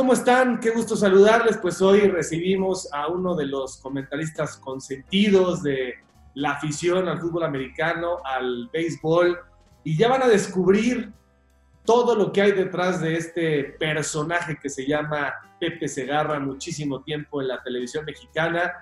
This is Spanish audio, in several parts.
¿cómo están? Qué gusto saludarles. Pues hoy recibimos a uno de los comentaristas consentidos de la afición al fútbol americano, al béisbol, y ya van a descubrir todo lo que hay detrás de este personaje que se llama Pepe Segarra, muchísimo tiempo en la televisión mexicana,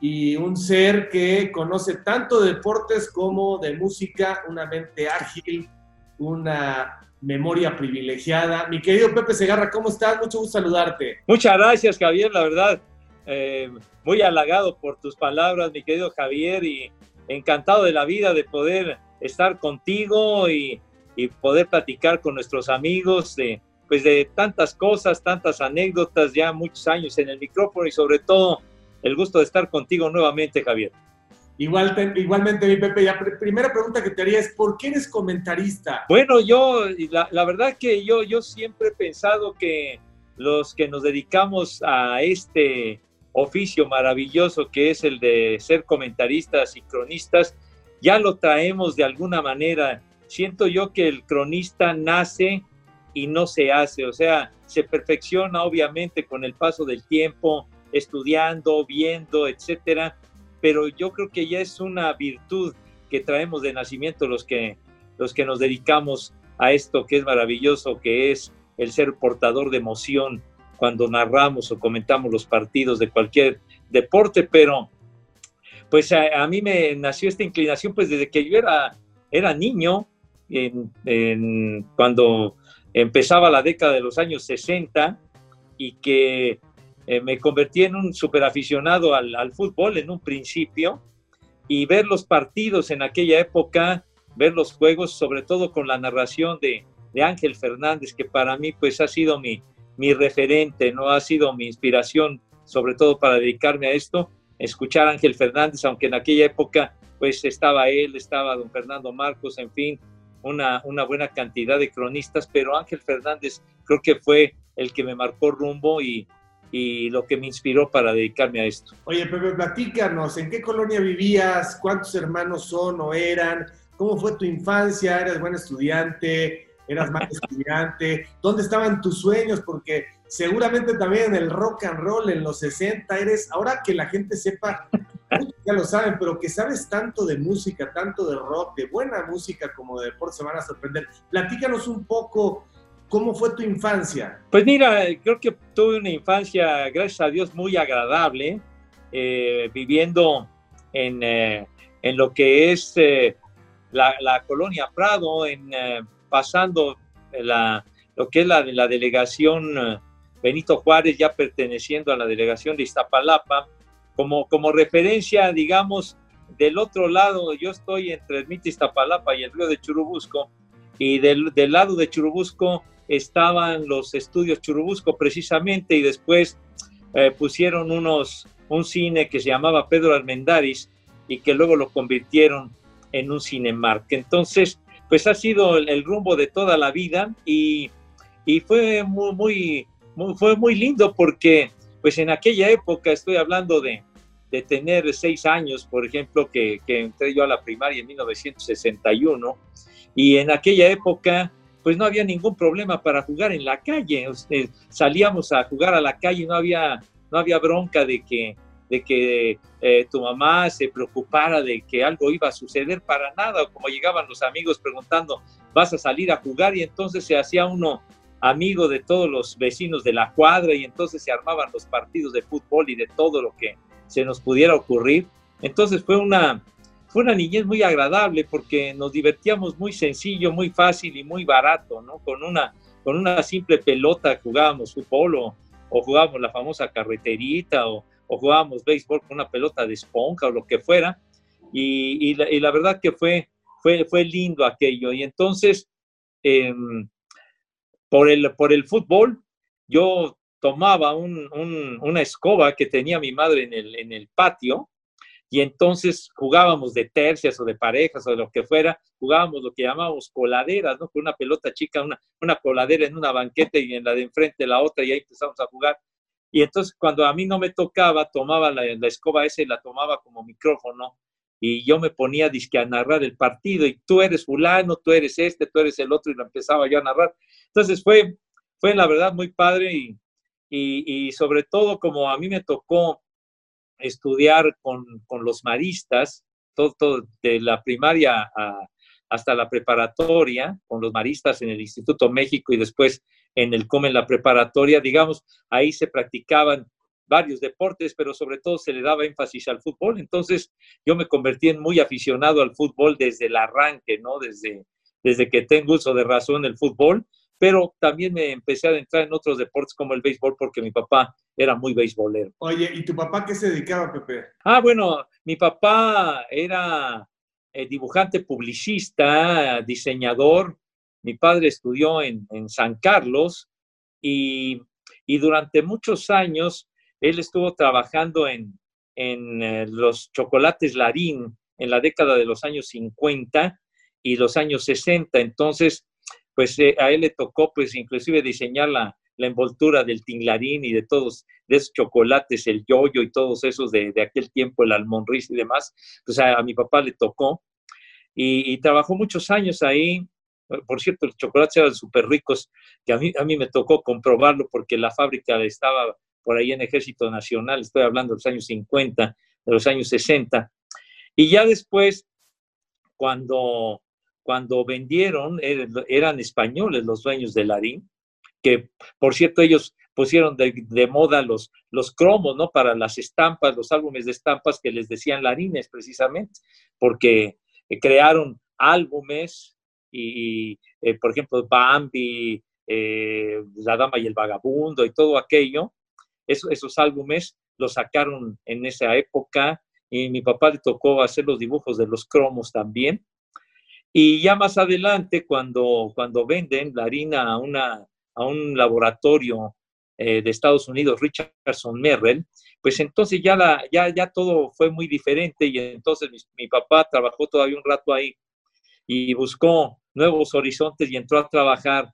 y un ser que conoce tanto de deportes como de música, una mente ágil, una memoria privilegiada. Mi querido Pepe Segarra, ¿cómo estás? Mucho gusto saludarte. Muchas gracias, Javier, la verdad, eh, muy halagado por tus palabras, mi querido Javier, y encantado de la vida de poder estar contigo y, y poder platicar con nuestros amigos de, pues de tantas cosas, tantas anécdotas, ya muchos años en el micrófono y sobre todo el gusto de estar contigo nuevamente, Javier. Igual, igualmente, mi Pepe, la primera pregunta que te haría es, ¿por qué eres comentarista? Bueno, yo, la, la verdad que yo, yo siempre he pensado que los que nos dedicamos a este oficio maravilloso que es el de ser comentaristas y cronistas, ya lo traemos de alguna manera. Siento yo que el cronista nace y no se hace, o sea, se perfecciona obviamente con el paso del tiempo, estudiando, viendo, etcétera, pero yo creo que ya es una virtud que traemos de nacimiento los que, los que nos dedicamos a esto que es maravilloso, que es el ser portador de emoción cuando narramos o comentamos los partidos de cualquier deporte, pero pues a, mí me nació esta inclinación pues desde que yo era, era niño, cuando empezaba la década de los años 60 y que eh, me convertí en un superaficionado al, al fútbol en un principio y ver los partidos en aquella época, ver los juegos, sobre todo con la narración de, Ángel Fernández, que para mí pues ha sido mi, mi referente, no ha sido mi inspiración, sobre todo para dedicarme a esto, escuchar Ángel Fernández, aunque en aquella época pues estaba él, estaba don Fernando Marcos, en fin, una, una buena cantidad de cronistas, pero Ángel Fernández creo que fue el que me marcó rumbo y, y lo que me inspiró para dedicarme a esto. Oye, Pepe, platícanos, ¿en qué colonia vivías? ¿Cuántos hermanos son o eran? ¿Cómo fue tu infancia? ¿Eras buen estudiante? ¿Eras mal estudiante? ¿Dónde estaban tus sueños? Porque seguramente también en el rock and roll en los 60 eres, ahora que la gente sepa, ya lo saben, pero que sabes tanto de música, tanto de rock, de buena música como de deporte, se van a sorprender. Platícanos un poco ¿Cómo fue tu infancia? Pues mira, creo que tuve una infancia, gracias a Dios, muy agradable, eh, viviendo en, eh, en, lo que es eh, la, la, colonia Prado, en, pasando la, lo que es la, la delegación Benito Juárez, ya perteneciendo a la delegación de Iztapalapa, como, como referencia, digamos, del otro lado, yo estoy entre el Iztapalapa y el río de Churubusco, y del, del lado de Churubusco estaban los estudios Churubusco precisamente y después eh, pusieron unos, un cine que se llamaba Pedro Armendáriz y que luego lo convirtieron en un Cinemark. Entonces, pues ha sido el, rumbo de toda la vida y, y fue muy, muy, fue muy lindo porque pues en aquella época, estoy hablando de, de tener seis años, por ejemplo, que, que entré yo a la primaria en 1961, y en aquella época pues no había ningún problema para jugar en la calle. salíamos a jugar a la calle, no había, no había bronca de que, de que eh, tu mamá se preocupara de que algo iba a suceder para nada, como llegaban los amigos preguntando, ¿vas a salir a jugar? Y entonces se hacía uno amigo de todos los vecinos de la cuadra y entonces se armaban los partidos de fútbol y de todo lo que se nos pudiera ocurrir. Entonces fue una, fue una niñez muy agradable porque nos divertíamos muy sencillo, muy fácil y muy barato, ¿no? Con una, con una simple pelota jugábamos fútbol o, jugábamos la famosa carreterita o, jugábamos béisbol con una pelota de esponja o lo que fuera. Y, la, verdad que fue, fue, fue lindo aquello. Y entonces, em, por, el, por el fútbol, yo tomaba una escoba que tenía mi madre en el, en el patio y entonces jugábamos de tercias o de parejas o de lo que fuera, jugábamos lo que llamábamos coladeras, ¿no? Con una pelota chica, una, una coladera en una banqueta y en la de enfrente la otra y ahí empezamos a jugar. Y entonces cuando a mí no me tocaba, tomaba la, la escoba esa y la tomaba como micrófono y yo me ponía disque a narrar el partido y tú eres fulano, tú eres este, tú eres el otro y lo empezaba yo a narrar. Entonces fue, fue la verdad muy padre y, y, sobre todo como a mí me tocó estudiar con, con los maristas, todo, de la primaria hasta la preparatoria, con los maristas en el Instituto México y después en el COME en la preparatoria, digamos, ahí se practicaban varios deportes, pero sobre todo se le daba énfasis al fútbol. Entonces yo me convertí en muy aficionado al fútbol desde el arranque, ¿no? Desde, desde que tengo uso de razón el fútbol, pero también me empecé a adentrar en otros deportes como el béisbol porque mi papá era muy béisbolero. Oye, ¿y tu papá qué se dedicaba, Pepe? Ah, bueno, mi papá era eh, dibujante publicista, diseñador. Mi padre estudió en, en San Carlos y, y durante muchos años él estuvo trabajando en, eh, los chocolates Larín en la década de los años 50 y los años 60. Entonces, pues eh, a él le tocó, pues inclusive diseñar la, envoltura del tinglarín y de todos de esos chocolates, el yoyo y todos esos de, aquel tiempo, el almonriz y demás. Pues a, mi papá le tocó y, trabajó muchos años ahí. Por cierto, los chocolates eran súper ricos, que a mí, a mí me tocó comprobarlo porque la fábrica estaba por ahí en Ejército Nacional, estoy hablando de los años 50, de los años 60. Y ya después, cuando, cuando vendieron, eran españoles los dueños de Larín, que por cierto ellos pusieron de, moda los, los cromos, ¿no? Para las estampas, los álbumes de estampas que les decían Larines precisamente, porque eh, crearon álbumes y, eh, por ejemplo, Bambi, eh, La Dama y el Vagabundo y todo aquello, esos álbumes los sacaron en esa época y mi papá le tocó hacer los dibujos de los cromos también. Y ya más adelante, cuando, cuando venden la harina a, una, a un laboratorio eh, de Estados Unidos, Richardson Merrell, pues entonces ya, la, ya, ya todo fue muy diferente y entonces mi, mi papá trabajó todavía un rato ahí y buscó nuevos horizontes y entró a trabajar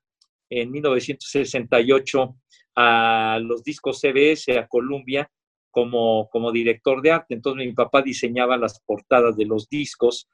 en 1968 a los discos CBS, a Columbia, como, como director de arte. Entonces mi papá diseñaba las portadas de los discos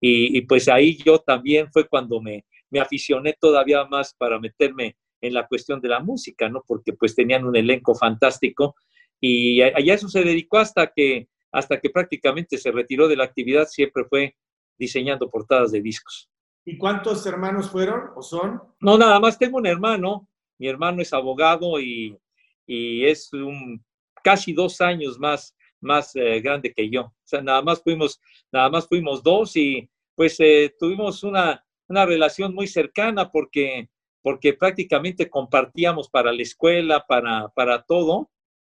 y, pues ahí yo también fue cuando me, me aficioné todavía más para meterme en la cuestión de la música, ¿no? Porque pues tenían un elenco fantástico y allá eso se dedicó hasta que, hasta que prácticamente se retiró de la actividad, siempre fue diseñando portadas de discos. ¿Y cuántos hermanos fueron o son? No, nada más tengo un hermano, mi hermano es abogado y, es un, casi dos años más, más eh, grande que yo. O sea, nada más fuimos, nada más fuimos dos y pues eh, tuvimos una, relación muy cercana porque, porque prácticamente compartíamos para la escuela, para, para todo,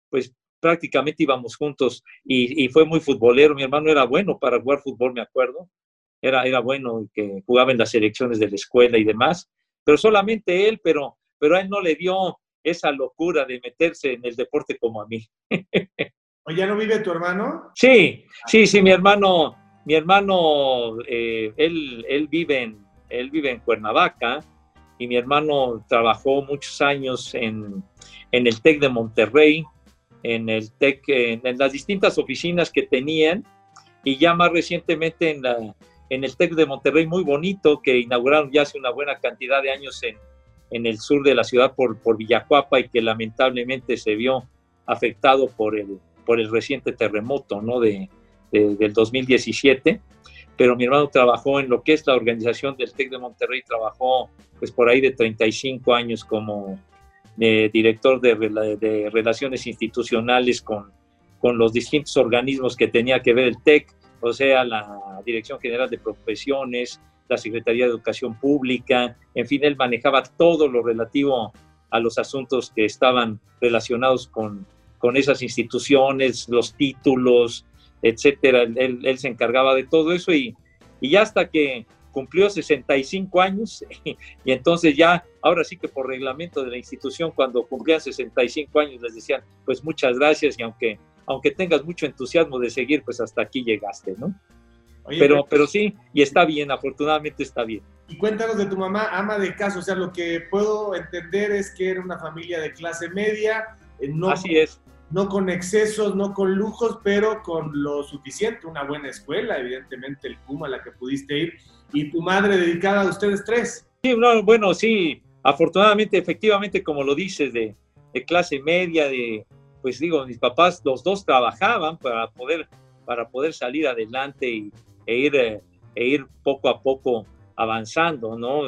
pues prácticamente íbamos juntos y, fue muy futbolero. Mi hermano era bueno para jugar fútbol, me acuerdo. Era, era bueno que jugaba en las selecciones de la escuela y demás, pero solamente él, pero pero a él no le dio esa locura de meterse en el deporte como a mí. ¿O ya no vive tu hermano? Sí, sí, sí, mi hermano, mi hermano, eh, él, él, vive en, él vive en Cuernavaca y mi hermano trabajó muchos años en, el TEC de Monterrey, en el TEC, en, las distintas oficinas que tenían y ya más recientemente en, la, en el TEC de Monterrey, muy bonito, que inauguraron ya hace una buena cantidad de años en, en el sur de la ciudad por, por Villacuapa y que lamentablemente se vio afectado por el, por el reciente terremoto ¿no? de, del 2017. Pero mi hermano trabajó en lo que es la organización del TEC de Monterrey, trabajó pues por ahí de 35 años como eh, director de, de, relaciones institucionales con, con los distintos organismos que tenía que ver el TEC, o sea, la Dirección General de Profesiones, la Secretaría de Educación Pública, en fin, él manejaba todo lo relativo a los asuntos que estaban relacionados con, con esas instituciones, los títulos, etcétera. Él, se encargaba de todo eso y, y ya hasta que cumplió 65 años y, entonces ya, ahora sí que por reglamento de la institución, cuando cumplían 65 años les decían, pues muchas gracias y aunque, aunque tengas mucho entusiasmo de seguir, pues hasta aquí llegaste, ¿no? pero, pero sí, y está bien, afortunadamente está bien. Y cuéntanos de tu mamá, ama de casa, o sea, lo que puedo entender es que era una familia de clase media, eh, no, Así es. No con excesos, no con lujos, pero con lo suficiente, una buena escuela, evidentemente el Puma a la que pudiste ir, y tu madre dedicada a ustedes tres. Sí, no, bueno, sí, afortunadamente, efectivamente, como lo dices, de, clase media, de, pues digo, mis papás, los dos trabajaban para poder, para poder salir adelante y, e, ir, e ir poco a poco avanzando, no,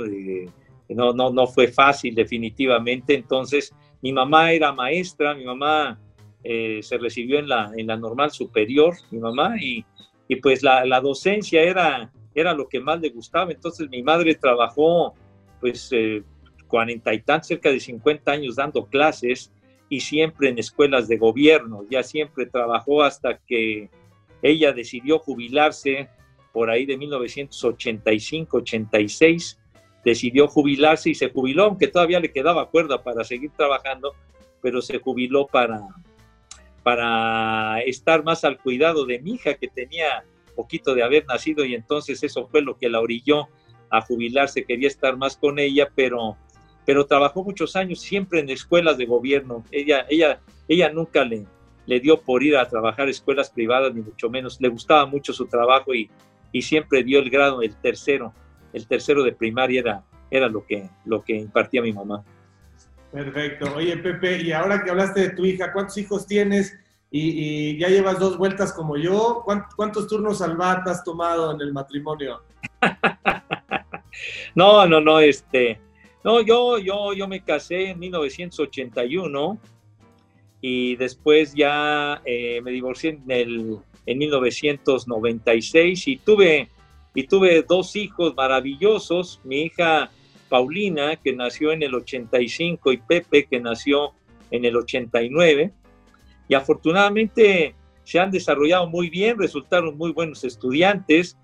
no, no fue fácil definitivamente, entonces mi mamá era maestra, mi mamá eh, se recibió en la, en la normal superior, mi mamá, y, y pues la, la, docencia era, era lo que más le gustaba. Entonces mi madre trabajó pues eh, cuarenta y tantos, cerca de 50 años dando clases y siempre en escuelas de gobierno. Ya siempre trabajó hasta que ella decidió jubilarse por ahí de 1985-86. Decidió jubilarse y se jubiló, aunque todavía le quedaba cuerda para seguir trabajando, pero se jubiló para, para estar más al cuidado de mi hija que tenía poquito de haber nacido y entonces eso fue lo que la orilló a jubilarse, quería estar más con ella, pero, pero trabajó muchos años siempre en escuelas de gobierno. Ella, ella, ella nunca le, le dio por ir a trabajar escuelas privadas, ni mucho menos. Le gustaba mucho su trabajo y, y siempre dio el grado del tercero. El tercero de primaria era, era lo, que, lo que impartía mi mamá. Perfecto. Oye, Pepe, y ahora que hablaste de tu hija, ¿cuántos hijos tienes? Y, ya llevas dos vueltas como yo. ¿Cuántos, turnos al has tomado en el matrimonio? no, no, no, este. No, yo, yo, yo me casé en 1981 y después ya eh, me divorcié en, el, en 1996 y tuve, y tuve dos hijos maravillosos. Mi hija Paulina, que nació en el 85, y Pepe, que nació en el 89. Y afortunadamente se han desarrollado muy bien, resultaron muy buenos estudiantes.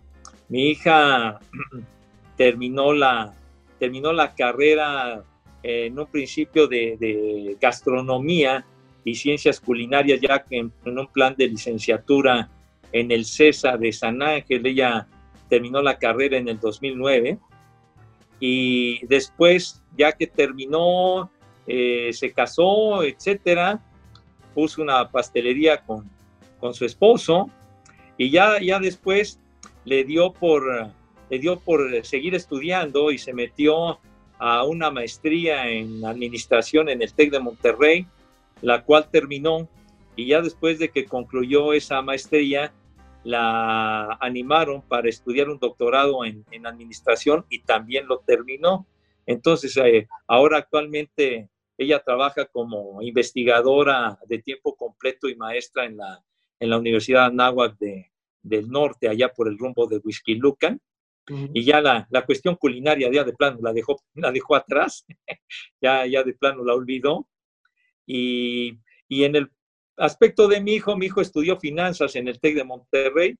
Mi hija terminó la, terminó la carrera en un principio de, gastronomía y ciencias culinarias ya en, en un plan de licenciatura en el CESA de San Ángel. Ella terminó la carrera en el 2009 y después, ya que terminó, eh, se casó, etcétera, puso una pastelería con, con su esposo y ya, ya después le dio, por, le dio por seguir estudiando y se metió a una maestría en administración en el TEC de Monterrey, la cual terminó y ya después de que concluyó esa maestría, la animaron para estudiar un doctorado en, administración y también lo terminó. Entonces, eh, ahora actualmente ella trabaja como investigadora de tiempo completo y maestra en la, en la Universidad Anáhuac de, del Norte, allá por el rumbo de Whisky Lucan. Y ya la, la, cuestión culinaria ya de plano la dejó, la dejó atrás, ya, ya de plano la olvidó. Y, y en el aspecto de mi hijo, mi hijo estudió finanzas en el TEC de Monterrey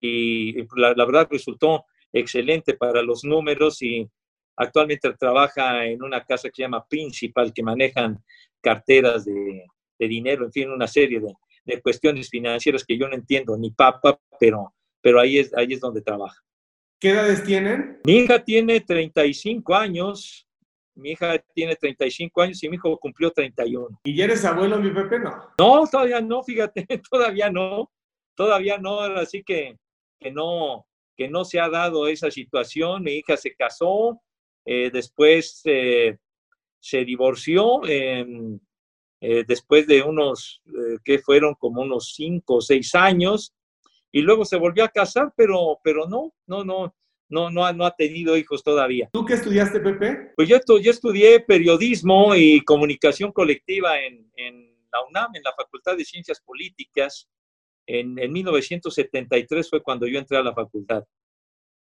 y la, verdad resultó excelente para los números y actualmente trabaja en una casa que se llama Principal, que manejan carteras de, dinero, en fin, una serie de, de, cuestiones financieras que yo no entiendo ni papa, pero, pero ahí, es, ahí es donde trabaja. ¿Qué edades tienen? Mi hija tiene 35 años, mi hija tiene 35 años y mi hijo cumplió 31. ¿Y ya eres abuelo, mi Pepe? No. No, todavía no, fíjate, todavía no, todavía no, así que, que no, que no se ha dado esa situación. Mi hija se casó, eh, después eh, se divorció, em, eh, después de unos, que fueron como unos 5 o 6 años, y luego se volvió a casar, pero, pero no, no, no, no, no, ha, no ha tenido hijos todavía. ¿Tú qué estudiaste, Pepe? Pues yo, yo estudié periodismo y comunicación colectiva en, en, la UNAM, en la Facultad de Ciencias Políticas. En, en 1973 fue cuando yo entré a la facultad.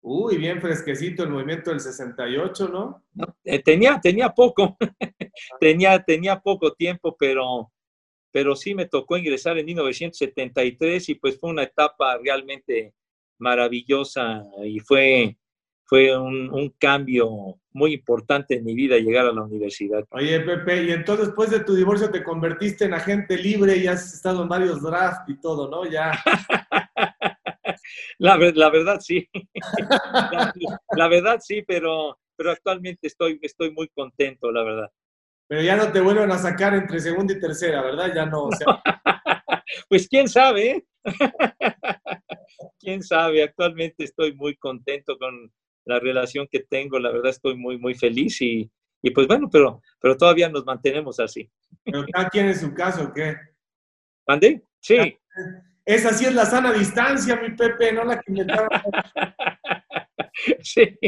Uy, bien fresquecito el movimiento del 68, ¿no? Eh, tenía, tenía poco, tenía, tenía poco tiempo, pero, pero sí me tocó ingresar en 1973 y pues fue una etapa realmente maravillosa y fue, fue un, cambio muy importante en mi vida llegar a la universidad. Oye, Pepe, y entonces después de tu divorcio te convertiste en agente libre y has estado en varios drafts y todo, ¿no? Ya. la, la, verdad sí. la, verdad sí, pero, pero actualmente estoy, estoy muy contento, la verdad. Pero ya no te vuelven a sacar entre segunda y tercera, ¿verdad? Ya no. pues quién sabe. quién sabe, actualmente estoy muy contento con la relación que tengo, la verdad estoy muy, muy feliz y, y pues bueno, pero, pero todavía nos mantenemos así. ¿Pero cada quien en su caso o qué? ¿Mande? Sí. Esa sí es la sana distancia, mi Pepe, no la que inventaron. sí,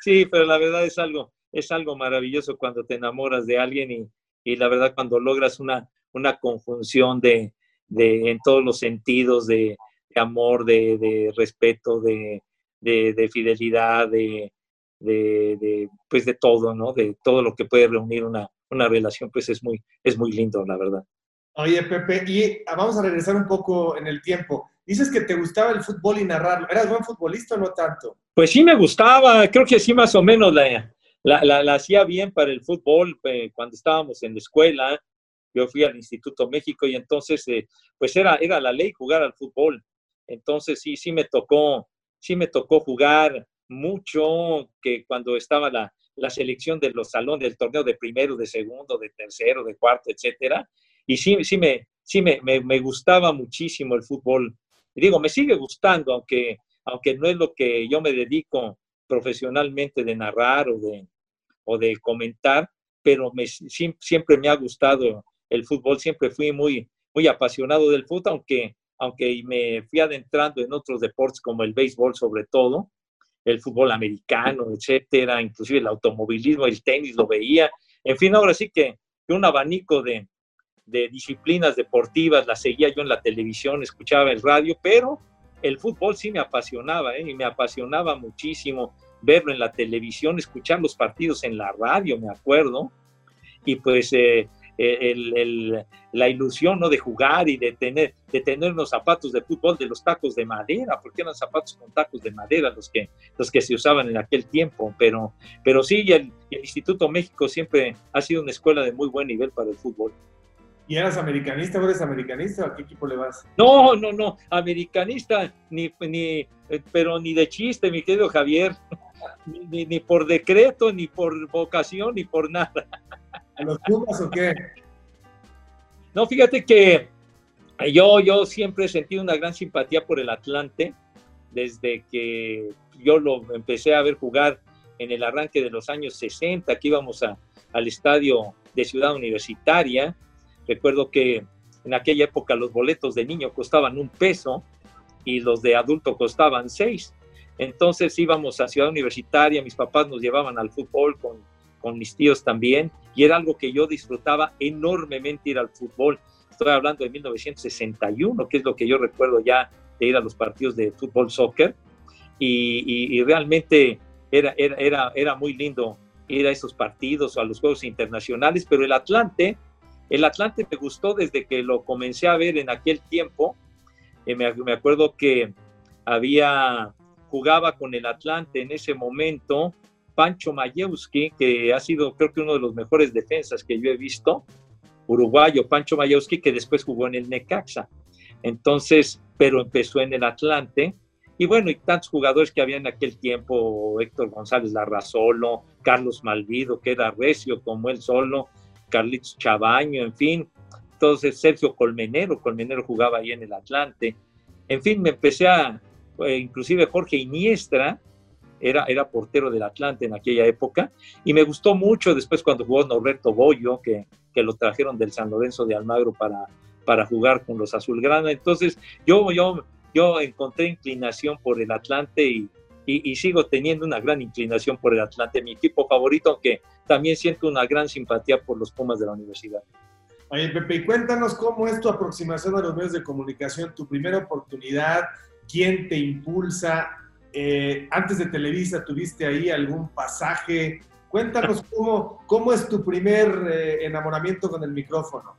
sí, pero la verdad es algo, es algo maravilloso cuando te enamoras de alguien y, y la verdad cuando logras una, una conjunción de, de, en todos los sentidos de, amor, de, de respeto, de, fidelidad, de, de, pues de todo, ¿no? De todo lo que puede reunir una, una relación, pues es muy, es muy lindo, la verdad. Oye, Pepe, y vamos a regresar un poco en el tiempo. Dices que te gustaba el fútbol y narrarlo. ¿Eras buen futbolista o no tanto? Pues sí me gustaba, creo que sí más o menos la, la, la, hacía bien para el fútbol eh, cuando estábamos en la escuela. Yo fui al Instituto México y entonces, eh, pues era, era la ley jugar al fútbol. Entonces sí, sí me tocó, sí me tocó jugar mucho, que cuando estaba la, la selección de los salones del torneo de primero, de segundo, de tercero, de cuarto, etcétera. Y sí, sí, me, sí me, me, gustaba muchísimo el fútbol. Y digo, me sigue gustando, aunque, aunque no es lo que yo me dedico profesionalmente de narrar o de, o de comentar, pero me, siempre me ha gustado el fútbol, siempre fui muy, muy apasionado del fútbol, aunque, aunque me fui adentrando en otros deportes como el béisbol sobre todo, el fútbol americano, etcétera, inclusive el automovilismo, el tenis lo veía, en fin, ahora sí que, un abanico de, de disciplinas deportivas las seguía yo en la televisión, escuchaba el radio, pero el fútbol sí me apasionaba, ¿eh? y me apasionaba muchísimo verlo en la televisión, escuchar los partidos en la radio, me acuerdo, y pues eh, el, la ilusión ¿no? de jugar y de tener, de tener unos zapatos de fútbol de los tacos de madera, porque eran zapatos con tacos de madera los que, los que se usaban en aquel tiempo. Pero, pero sí, el, Instituto México siempre ha sido una escuela de muy buen nivel para el fútbol. ¿Y eras americanista o eres americanista? ¿A qué equipo le vas? No, no, no, americanista, ni, ni, pero ni de chiste, mi querido Javier, ni, ni por decreto, ni por vocación, ni por nada los Pumas o qué? No, fíjate que yo, yo siempre he sentido una gran simpatía por el Atlante desde que yo lo empecé a ver jugar en el arranque de los años 60, que íbamos a, al estadio de Ciudad Universitaria. Recuerdo que en aquella época los boletos de niño costaban un peso y los de adulto costaban seis. Entonces íbamos a Ciudad Universitaria, mis papás nos llevaban al fútbol con con mis tíos también, y era algo que yo disfrutaba enormemente ir al fútbol. Estoy hablando de 1961, que es lo que yo recuerdo ya de ir a los partidos de fútbol, soccer, y, realmente era, era, era, muy lindo ir a esos partidos o a los Juegos Internacionales, pero el Atlante, el Atlante me gustó desde que lo comencé a ver en aquel tiempo. Eh, me, me, acuerdo que había, jugaba con el Atlante en ese momento Pancho Mayewski, que ha sido creo que uno de los mejores defensas que yo he visto, uruguayo Pancho Mayewski, que después jugó en el Necaxa. Entonces, pero empezó en el Atlante. Y bueno, y tantos jugadores que había en aquel tiempo, Héctor González Larrazolo, Carlos Malvido, que era recio como él solo, Carlitos Chabaño, en fin. Entonces, Sergio Colmenero, Colmenero jugaba ahí en el Atlante. En fin, me empecé a, eh, inclusive Jorge Iniestra, era, era portero del Atlante en aquella época, y me gustó mucho después cuando jugó Norberto Bollo, que, que lo trajeron del San Lorenzo de Almagro para, para jugar con los Azulgrana. Entonces, yo, yo, yo encontré inclinación por el Atlante y, y, sigo teniendo una gran inclinación por el Atlante, mi equipo favorito, aunque también siento una gran simpatía por los Pumas de la universidad. Oye, Pepe, y cuéntanos cómo es tu aproximación a los medios de comunicación, tu primera oportunidad, quién te impulsa, eh, antes de Televisa tuviste ahí algún pasaje. Cuéntanos cómo, cómo es tu primer eh, enamoramiento con el micrófono.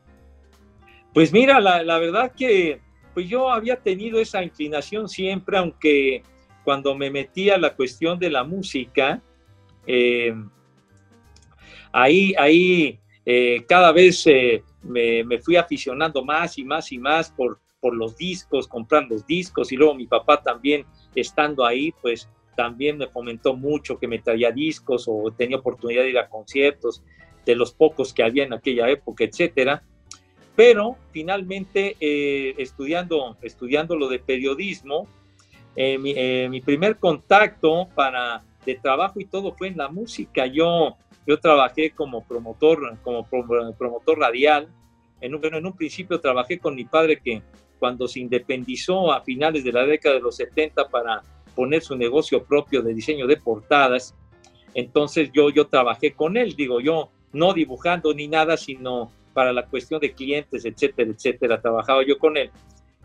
Pues mira, la, verdad que pues yo había tenido esa inclinación siempre, aunque cuando me metí a la cuestión de la música, eh, ahí, ahí cada vez me, me, fui aficionando más y más y más por, por los discos, comprar los discos y luego mi papá también estando ahí, pues también me fomentó mucho que me traía discos o tenía oportunidad de ir a conciertos de los pocos que había en aquella época, etcétera. Pero finalmente, eh, estudiando, estudiando lo de periodismo, eh, mi, eh, mi, primer contacto para de trabajo y todo fue en la música. Yo yo trabajé como promotor, como promotor radial. En un, en un principio trabajé con mi padre que cuando se independizó a finales de la década de los 70 para poner su negocio propio de diseño de portadas, entonces yo, yo trabajé con él, digo yo, no dibujando ni nada, sino para la cuestión de clientes, etcétera, etcétera, trabajaba yo con él.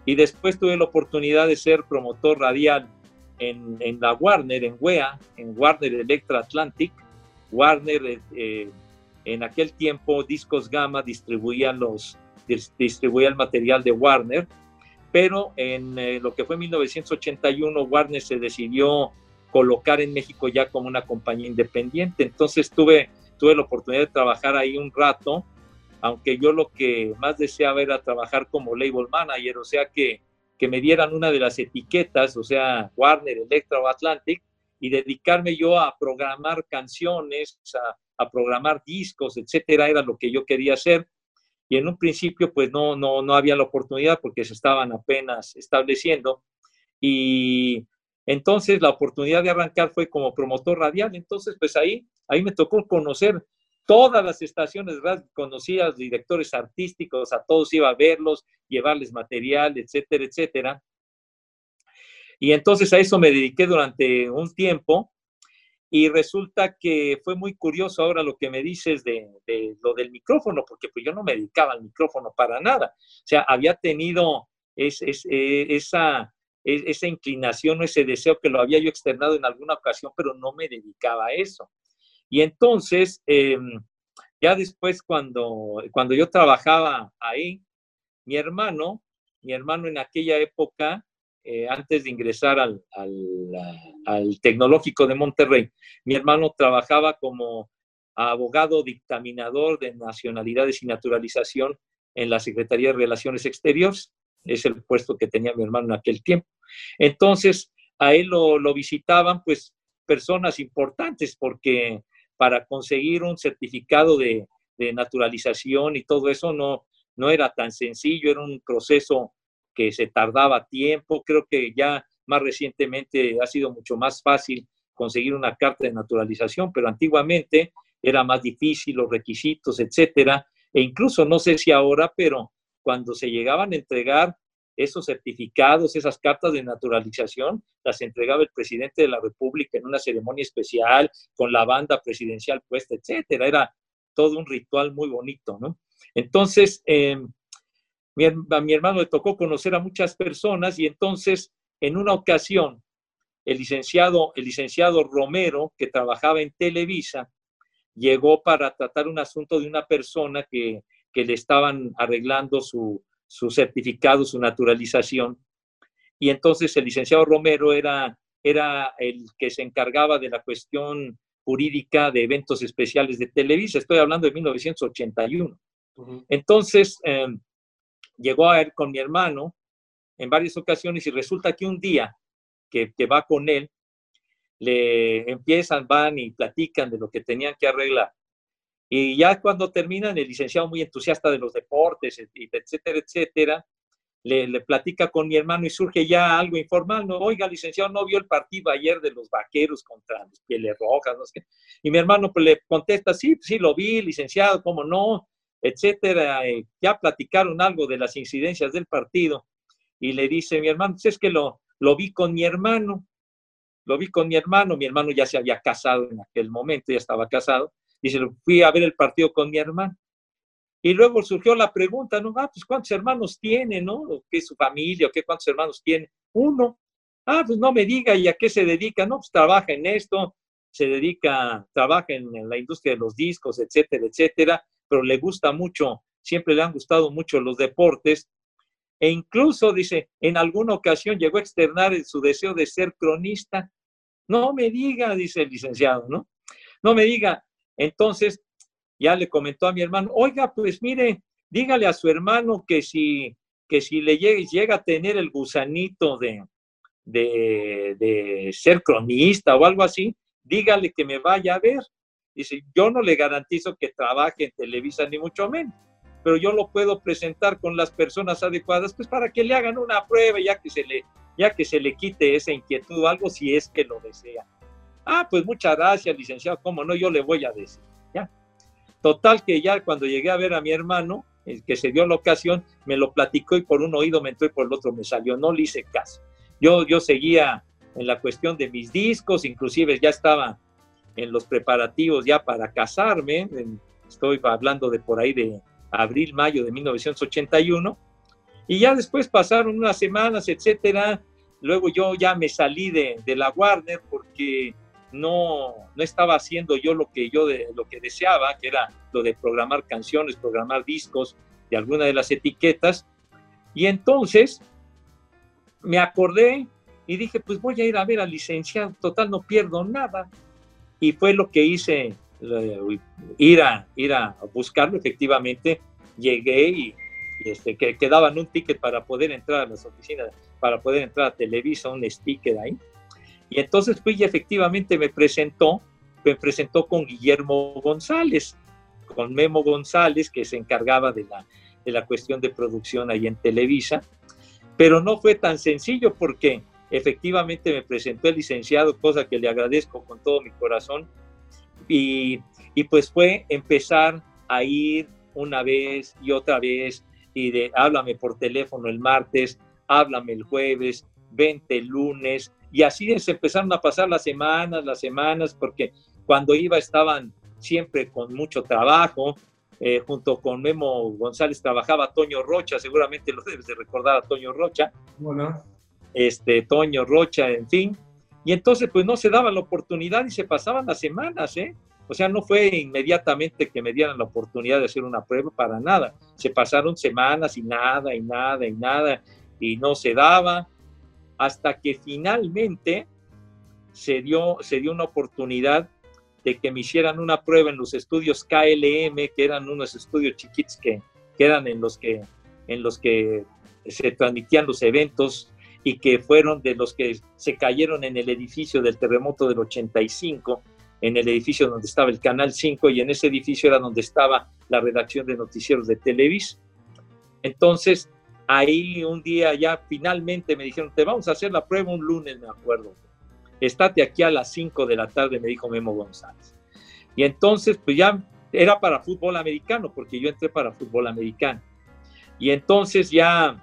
Y después tuve la oportunidad de ser promotor radial en, en la Warner, en WEA, en Warner Electra Atlantic. Warner, eh, en aquel tiempo, Discos Gamma distribuían, los, distribuía el material de Warner, pero en eh, lo que fue 1981, Warner se decidió colocar en México ya como una compañía independiente. Entonces tuve, tuve la oportunidad de trabajar ahí un rato, aunque yo lo que más deseaba era trabajar como label manager, o sea que que me dieran una de las etiquetas, o sea, Warner, Electra o Atlantic, y dedicarme yo a programar canciones, a, programar discos, etcétera, era lo que yo quería hacer. Y en un principio, pues no, no, no había la oportunidad porque se estaban apenas estableciendo. Y entonces la oportunidad de arrancar fue como promotor radial. Entonces, pues ahí, ahí me tocó conocer todas las estaciones los directores artísticos, a todos iba a verlos, llevarles material, etcétera, etcétera. Y entonces a eso me dediqué durante un tiempo y resulta que fue muy curioso ahora lo que me dices de, lo del micrófono, porque pues yo no me dedicaba al micrófono para nada. O sea, había tenido eh, esa, esa inclinación, ese deseo que lo había yo externado en alguna ocasión, pero no me dedicaba a eso. Y entonces, em, ya después cuando, cuando yo trabajaba ahí, mi hermano, mi hermano en aquella época, eh, antes de ingresar al, al, Tecnológico de Monterrey, mi hermano trabajaba como abogado dictaminador de nacionalidades y naturalización en la Secretaría de Relaciones Exteriores. Es el puesto que tenía mi hermano en aquel tiempo. Entonces, a él lo, lo visitaban pues personas importantes porque para conseguir un certificado de, naturalización y todo eso no, no era tan sencillo, era un proceso que se tardaba tiempo. Creo que ya más recientemente ha sido mucho más fácil conseguir una carta de naturalización, pero antiguamente era más difícil los requisitos, etcétera. E incluso no sé si ahora, pero cuando se llegaban a entregar esos certificados, esas cartas de naturalización, las entregaba el presidente de la República en una ceremonia especial, con la banda presidencial puesta, etcétera. Era todo un ritual muy bonito, ¿no? Entonces, em, a mi hermano le tocó conocer a muchas personas y entonces, en una ocasión, el licenciado, el licenciado Romero, que trabajaba en Televisa, llegó para tratar un asunto de una persona que, que le estaban arreglando su, su certificado, su naturalización. Y entonces el licenciado Romero era, era el que se encargaba de la cuestión jurídica de eventos especiales de Televisa. Estoy hablando de 1981. Entonces, em, llegó a ver con mi hermano en varias ocasiones y resulta que un día que, que va con él, le empiezan, van y platican de lo que tenían que arreglar. Y ya cuando terminan, el licenciado muy entusiasta de los deportes, etcétera, etcétera, le, le, platica con mi hermano y surge ya algo informal. No, oiga, licenciado, ¿no vio el partido ayer de los vaqueros contra los pieles rojas? No sé Y mi hermano pues, le contesta, sí, sí, lo vi, licenciado, ¿cómo no? Etcétera. ya platicaron algo de las incidencias del partido. Y le dice mi hermano, pues es que lo, lo vi con mi hermano. Lo vi con mi hermano. Mi hermano ya se había casado en aquel momento, ya estaba casado Dice, fui a ver el partido con mi hermano. Y luego surgió la pregunta, ¿no? Ah, pues ¿cuántos hermanos tiene, no? ¿Qué es su familia? ¿O qué cuántos hermanos tiene? Uno. Ah, pues no me diga, ¿y a qué se dedica? No, pues trabaja en esto, se dedica, trabaja en, la industria de los discos, etcétera, etcétera, pero le gusta mucho, siempre le han gustado mucho los deportes. E incluso, dice, en alguna ocasión llegó a externar su deseo de ser cronista. No me diga, dice el licenciado, ¿no? No me diga, entonces, ya le comentó a mi hermano, oiga, pues mire, dígale a su hermano que si, que si le llega, llega a tener el gusanito de, de, ser cronista o algo así, dígale que me vaya a ver. Dice, yo no le garantizo que trabaje en Televisa ni mucho menos, pero yo lo puedo presentar con las personas adecuadas, pues para que le hagan una prueba, ya que se le, ya que se le quite esa inquietud o algo, si es que lo desea. Ah, pues muchas gracias, licenciado, cómo no, yo le voy a decir. Total que ya cuando llegué a ver a mi hermano, el que se dio la ocasión, me lo platicó y por un oído me entró y por el otro me salió. No le hice caso. Yo, yo seguía en la cuestión de mis discos, inclusive ya estaba en los preparativos ya para casarme. Estoy hablando de por ahí de abril, mayo de 1981. Y ya después pasaron unas semanas, etcétera. Luego yo ya me salí de, de la Warner porque no, no estaba haciendo yo lo que yo de, lo que deseaba, que era lo de programar canciones, programar discos de alguna de las etiquetas. Y entonces me acordé y dije, pues voy a ir a ver al licenciado, total, no pierdo nada. Y fue lo que hice, ir a, ir a buscarlo, efectivamente, llegué y, este, que, que, daban un ticket para poder entrar a las oficinas, para poder entrar a Televisa, un sticker ahí. Y entonces fui y efectivamente me presentó, me presentó con Guillermo González, con Memo González, que se encargaba de la, de la cuestión de producción ahí en Televisa. Pero no fue tan sencillo porque efectivamente me presentó el licenciado, cosa que le agradezco con todo mi corazón. Y, y pues fue empezar a ir una vez y otra vez y de háblame por teléfono el martes, háblame el jueves, vente el lunes, y así se empezaron a pasar las semanas, las semanas, porque cuando iba estaban siempre con mucho trabajo. Eh, junto con Memo González trabajaba Toño Rocha, seguramente lo debes de recordar a Toño Rocha. Bueno. Este, Toño Rocha, en fin. Y entonces, pues no se daba la oportunidad y se pasaban las semanas, ¿eh? O sea, no fue inmediatamente que me dieran la oportunidad de hacer una prueba para nada. Se pasaron semanas y nada, y nada, y nada, y no se daba hasta que finalmente se dio, se dio una oportunidad de que me hicieran una prueba en los estudios KLM, que eran unos estudios chiquitos que, que eran en los que, en los que se transmitían los eventos y que fueron de los que se cayeron en el edificio del terremoto del 85, en el edificio donde estaba el Canal 5 y en ese edificio era donde estaba la redacción de noticieros de Televis. Entonces, ahí un día ya finalmente me dijeron, te vamos a hacer la prueba un lunes, me acuerdo. Estate aquí a las 5 de la tarde, me dijo Memo González. Y entonces, pues ya era para fútbol americano, porque yo entré para fútbol americano. Y entonces ya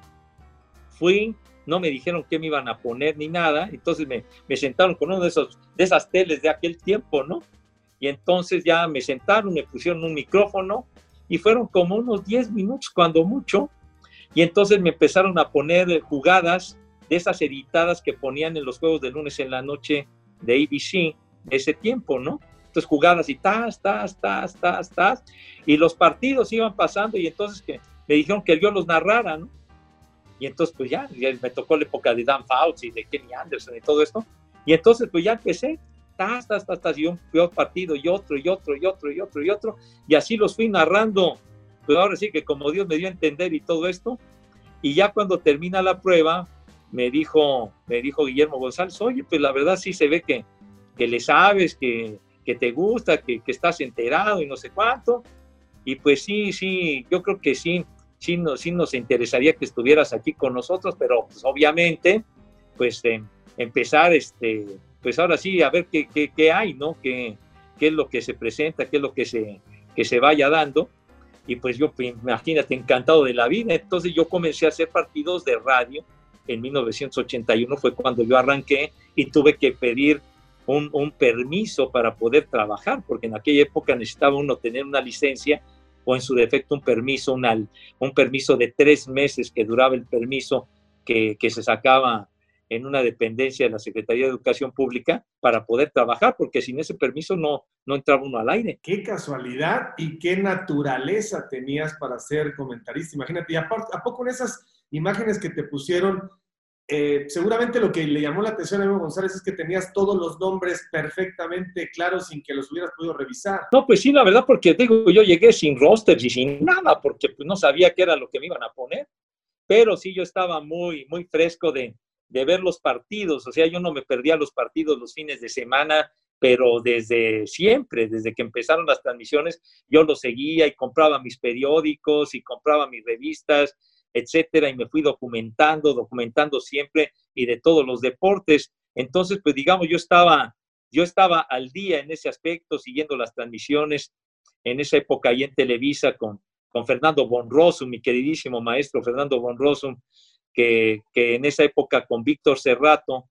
fui, no me dijeron qué me iban a poner ni nada, entonces me, me sentaron con uno de, esos, de esas teles de aquel tiempo, ¿no? Y entonces ya me sentaron, me pusieron un micrófono y fueron como unos 10 minutos, cuando mucho, y entonces me empezaron a poner jugadas de esas editadas que ponían en los juegos de lunes en la noche de ABC de ese tiempo, ¿no? Entonces jugadas y tas, tas, tas, tas, tas, y los partidos iban pasando y entonces que me dijeron que yo los narrara, ¿no? Y entonces pues ya, me tocó la época de Dan Fouts y de Kenny Anderson y todo esto, y entonces pues ya empecé, tas, tas, tas, tas, y un, partido y otro y otro y otro y otro y otro, y así los fui narrando. Pues ahora sí que como Dios me dio a entender y todo esto, y ya cuando termina la prueba, me dijo, me dijo Guillermo González, oye, pues la verdad sí se ve que, que le sabes, que, que te gusta, que, que, estás enterado y no sé cuánto. Y pues sí, sí, yo creo que sí, sí sí nos interesaría que estuvieras aquí con nosotros, pero pues obviamente, pues eh, empezar, este, pues ahora sí, a ver qué, qué, qué hay, ¿no? ¿Qué, ¿Qué es lo que se presenta, qué es lo que se, que se vaya dando? y pues yo, pues, imagínate, encantado de la vida. Entonces yo comencé a hacer partidos de radio. En 1981 fue cuando yo arranqué y tuve que pedir un, un, permiso para poder trabajar, porque en aquella época necesitaba uno tener una licencia o en su defecto un permiso, un permiso de tres meses que duraba el permiso que, que se sacaba en una dependencia de la Secretaría de Educación Pública para poder trabajar, porque sin ese permiso no, no entraba uno al aire. Qué casualidad y qué naturaleza tenías para ser comentarista. Imagínate, y a, poco en esas imágenes que te pusieron, eh, seguramente lo que le llamó la atención a Evo González es que tenías todos los nombres perfectamente claros sin que los hubieras podido revisar. No, pues sí, la verdad, porque digo, yo llegué sin rosters y sin nada, porque pues, no sabía qué era lo que me iban a poner, pero sí yo estaba muy, muy fresco de, de ver los partidos. O sea, yo no me perdía los partidos los fines de semana, pero desde siempre, desde que empezaron las transmisiones, yo los seguía y compraba mis periódicos y compraba mis revistas, etcétera, y me fui documentando, documentando siempre y de todos los deportes. Entonces, pues digamos, yo estaba, yo estaba al día en ese aspecto, siguiendo las transmisiones en esa época ahí en Televisa con, con Fernando Bonroso, mi queridísimo maestro Fernando Bonroso, que, que en esa época con Víctor Cerrato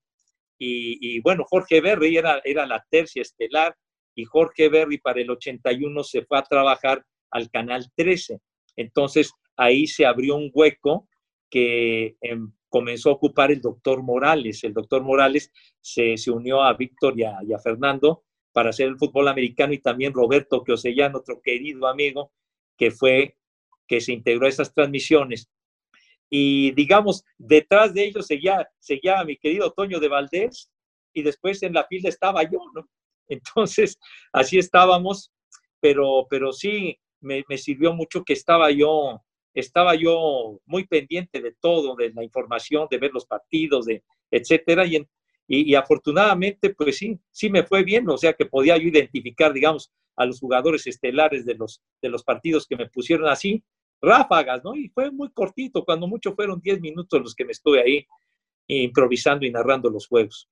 y, bueno, Jorge Berry era, era la tercia estelar y Jorge Berry para el 81 se fue a trabajar al Canal 13. Entonces ahí se abrió un hueco que em, comenzó a ocupar el doctor Morales. El doctor Morales se, se unió a Víctor y a, Fernando para hacer el fútbol americano y también Roberto Queosellán, otro querido amigo, que fue, que se integró a esas transmisiones. Y digamos, detrás de ellos seguía, seguía mi querido Toño de Valdés y después en la fila estaba yo, ¿no? Entonces, así estábamos, pero, pero sí, me, me sirvió mucho que estaba yo estaba yo muy pendiente de todo, de la información, de ver los partidos, de etcétera, y, y, afortunadamente, pues sí, sí me fue bien, o sea que podía yo identificar, digamos, a los jugadores estelares de los, de los partidos que me pusieron así, ráfagas, ¿no? Y fue muy cortito, cuando mucho fueron 10 minutos los que me estuve ahí improvisando y narrando los juegos.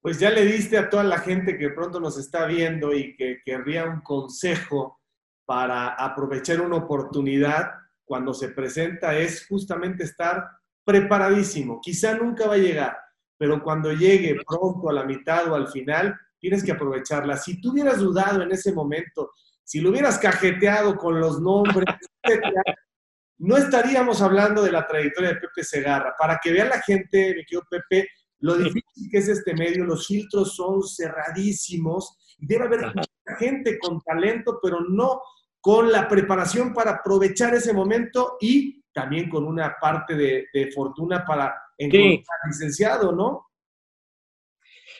Pues ya le diste a toda la gente que pronto nos está viendo y que querría un consejo para aprovechar una oportunidad cuando se presenta es justamente estar preparadísimo. Quizá nunca va a llegar, pero cuando llegue pronto a la mitad o al final, tienes que aprovecharla. Si tú hubieras dudado en ese momento, si lo hubieras cajeteado con los nombres, no estaríamos hablando de la trayectoria de Pepe Segarra. Para que vea la gente, mi querido Pepe, lo difícil que es este medio, los filtros son cerradísimos. Debe haber mucha gente con talento, pero no con la preparación para aprovechar ese momento y también con una parte de, fortuna para encontrar licenciado, ¿no?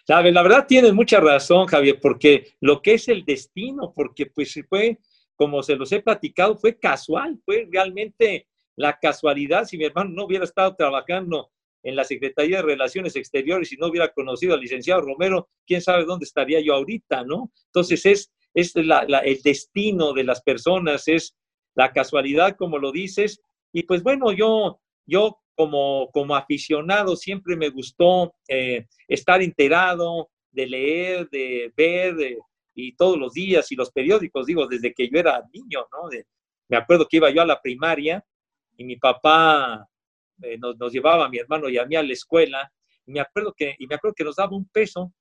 La, la verdad tienes mucha razón, Javier, porque lo que es el destino, porque pues fue, como se los he platicado, fue casual, fue realmente la casualidad. Si mi hermano no hubiera estado trabajando en la Secretaría de Relaciones Exteriores y no hubiera conocido al licenciado Romero, quién sabe dónde estaría yo ahorita, ¿no? Entonces es, es el destino de las personas, es la casualidad, como lo dices. Y pues bueno, yo, yo como, como aficionado siempre me gustó eh, estar enterado, de leer, de ver, y todos los días, y los periódicos, digo, desde que yo era niño, ¿no? me acuerdo que iba yo a la primaria y mi papá eh, nos, nos, llevaba a mi hermano y a mí a la escuela, y me acuerdo que, y me acuerdo que nos daba un peso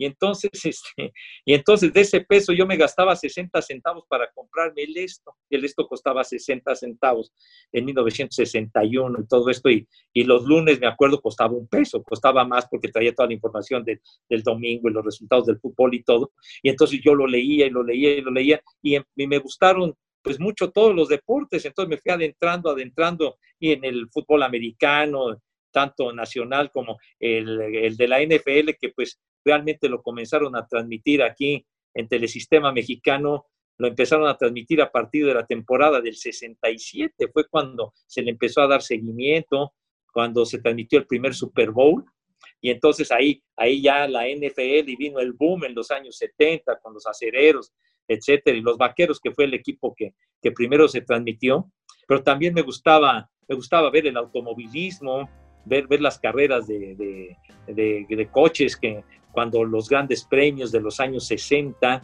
y entonces, este, y entonces de ese peso yo me gastaba 60 centavos para comprarme el esto. El esto costaba 60 centavos en 1961 y todo esto. Y, y los lunes, me acuerdo, costaba un peso. Costaba más porque traía toda la información del domingo y los resultados del fútbol y todo. Y entonces yo lo leía y lo leía y lo leía. Y, y me gustaron pues mucho todos los deportes. Entonces me fui adentrando, adentrando y en el fútbol americano, tanto nacional como el, el, de la NFL, que pues realmente lo comenzaron a transmitir aquí en Telesistema Mexicano, lo empezaron a transmitir a partir de la temporada del 67, fue cuando se le empezó a dar seguimiento, cuando se transmitió el primer Super Bowl, y entonces ahí, ahí ya la NFL y vino el boom en los años 70 con los acereros, etcétera, y los vaqueros, que fue el equipo que, que primero se transmitió, pero también me gustaba, me gustaba ver el automovilismo, ver, ver las carreras de, de, coches que cuando los grandes premios de los años 60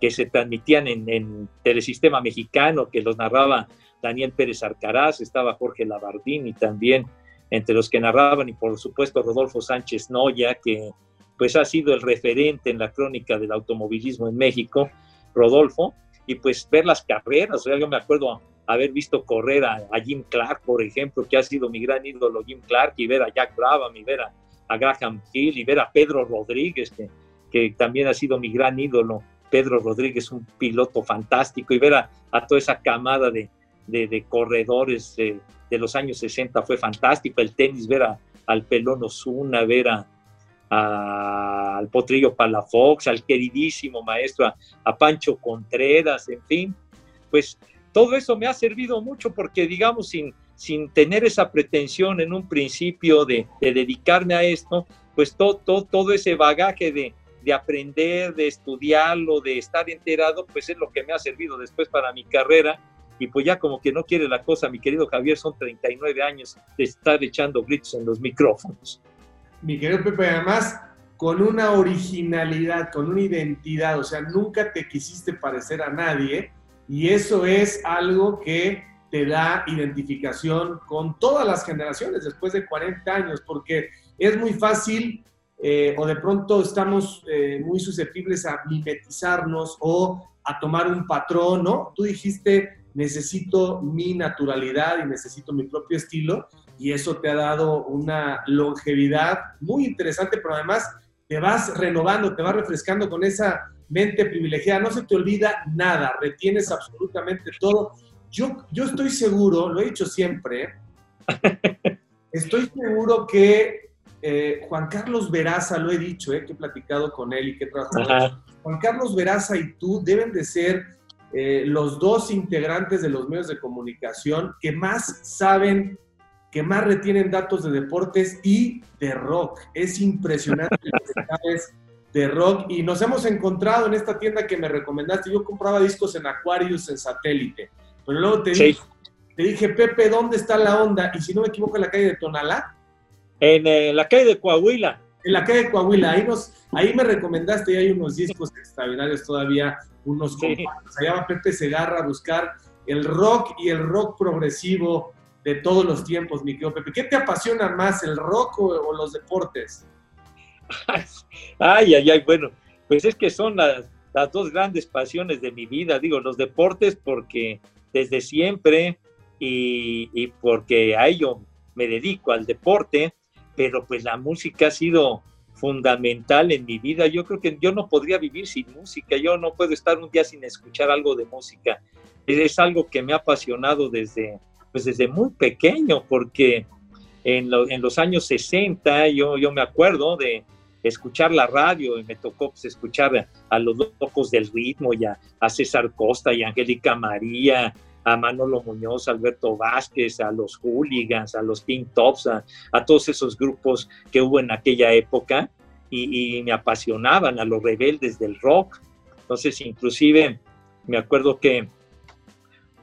que se transmitían en, en Telesistema Mexicano, que los narraba Daniel Pérez Arcaraz, estaba Jorge Labardini también, entre los que narraban, y por supuesto Rodolfo Sánchez Noya, que pues ha sido el referente en la crónica del automovilismo en México, Rodolfo, y pues ver las carreras, o sea, yo me acuerdo haber visto correr a, Jim Clark, por ejemplo, que ha sido mi gran ídolo Jim Clark, y ver a Jack Brabham, y ver a, Graham Hill, y ver a Pedro Rodríguez, que, que, también ha sido mi gran ídolo. Pedro Rodríguez, un piloto fantástico, y ver a, toda esa camada de, de, corredores de, los años 60 fue fantástico. El tenis, ver al Pelón Osuna, ver a, al Potrillo Palafox, al queridísimo maestro, a Pancho Contreras, en fin, pues todo eso me ha servido mucho porque, digamos, sin, sin tener esa pretensión en un principio de, dedicarme a esto, pues todo, todo, todo ese bagaje de, de, aprender, de estudiarlo, de estar enterado, pues es lo que me ha servido después para mi carrera. Y pues ya como que no quiere la cosa, mi querido Javier, son 39 años de estar echando gritos en los micrófonos. Mi querido Pepe, además, con una originalidad, con una identidad, o sea, nunca te quisiste parecer a nadie, y eso es algo que te da identificación con todas las generaciones después de 40 años, porque es muy fácil eh, o de pronto estamos eh, muy susceptibles a mimetizarnos o a tomar un patrón, ¿no? Tú dijiste, necesito mi naturalidad y necesito mi propio estilo y eso te ha dado una longevidad muy interesante, pero además te vas renovando, te vas refrescando con esa mente privilegiada, no se te olvida nada, retienes absolutamente todo. Yo, yo estoy seguro, lo he dicho siempre, estoy seguro que eh, Juan Carlos Veraza, lo he dicho, eh, que he platicado con él y que he trabajado. Juan Carlos Veraza y tú deben de ser eh, los dos integrantes de los medios de comunicación que más saben, que más retienen datos de deportes y de rock. Es impresionante lo que sabes de rock y nos hemos encontrado en esta tienda que me recomendaste. Yo compraba discos en Aquarius, en satélite, pero luego te, dije, te dije, Pepe, ¿dónde está la onda? Y si no me equivoco, en la calle de Tonalá. En eh, la calle de Coahuila. En la calle de Coahuila, ahí, nos, ahí me recomendaste y hay unos discos extraordinarios todavía unos sí. se llama Pepe Segarra a buscar el rock y el rock progresivo de todos los tiempos, mi querido Pepe. ¿Qué te apasiona más, el rock o, los deportes? Ay, ay, ay, bueno, pues es que son las, las dos grandes pasiones de mi vida, digo, los deportes porque desde siempre y, y porque a ello me dedico al deporte, pero pues la música ha sido fundamental en mi vida. Yo creo que yo no podría vivir sin música, yo no puedo estar un día sin escuchar algo de música. Es, algo que me ha apasionado desde, pues desde muy pequeño, porque en, en los años 60 yo, yo me acuerdo de escuchar la radio y me tocó pues, escuchar a, los locos del ritmo y a, César Costa y Angélica María a Manolo Muñoz, a Alberto Vázquez, a los Hooligans, a los King Tops, a, todos esos grupos que hubo en aquella época y, me apasionaban, a los rebeldes del rock. Entonces, inclusive, me acuerdo que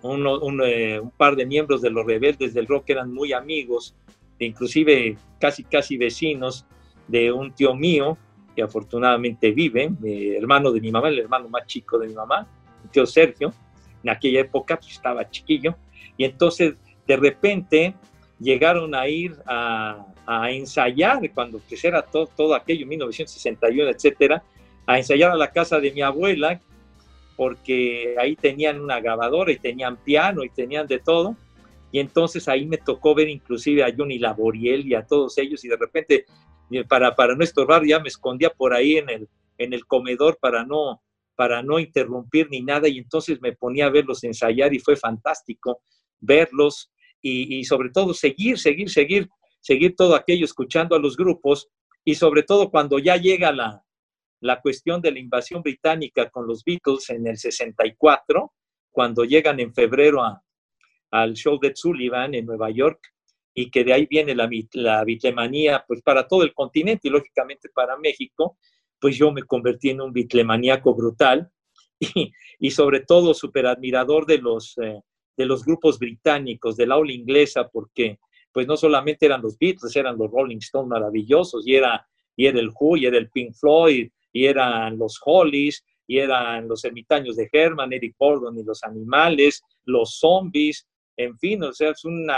un, eh, un, par de miembros de los rebeldes del rock eran muy amigos, inclusive casi, casi vecinos de un tío mío, que afortunadamente vive, hermano de mi mamá, el hermano más chico de mi mamá, el tío Sergio, en aquella época pues, estaba chiquillo, y entonces de repente llegaron a ir a, ensayar, cuando pues era todo, todo aquello, 1961, etcétera, a ensayar a la casa de mi abuela, porque ahí tenían una grabadora y tenían piano y tenían de todo. Y entonces ahí me tocó ver inclusive a Johnny Laboriel y a todos ellos y de repente para, para no estorbar ya me escondía por ahí en el, en el comedor para no, para no interrumpir ni nada y entonces me ponía a verlos ensayar y fue fantástico verlos y, sobre todo seguir, seguir, seguir, seguir todo aquello escuchando a los grupos y sobre todo cuando ya llega la, la cuestión de la invasión británica con los Beatles en el 64, cuando llegan en febrero a, al show de Sullivan en Nueva York y que de ahí viene la, la bitlemanía pues para todo el continente y lógicamente para México, pues yo me convertí en un bitlemaníaco brutal y, y sobre todo súper admirador de los, eh, de los grupos británicos, de la ola inglesa, porque pues no solamente eran los Beatles, eran los Rolling Stones maravillosos, y era, y era el Who, y era el Pink Floyd, y eran los Hollies, y eran los ermitaños de Herman, Eric Gordon y los animales, los zombies, en fin, o sea, es una,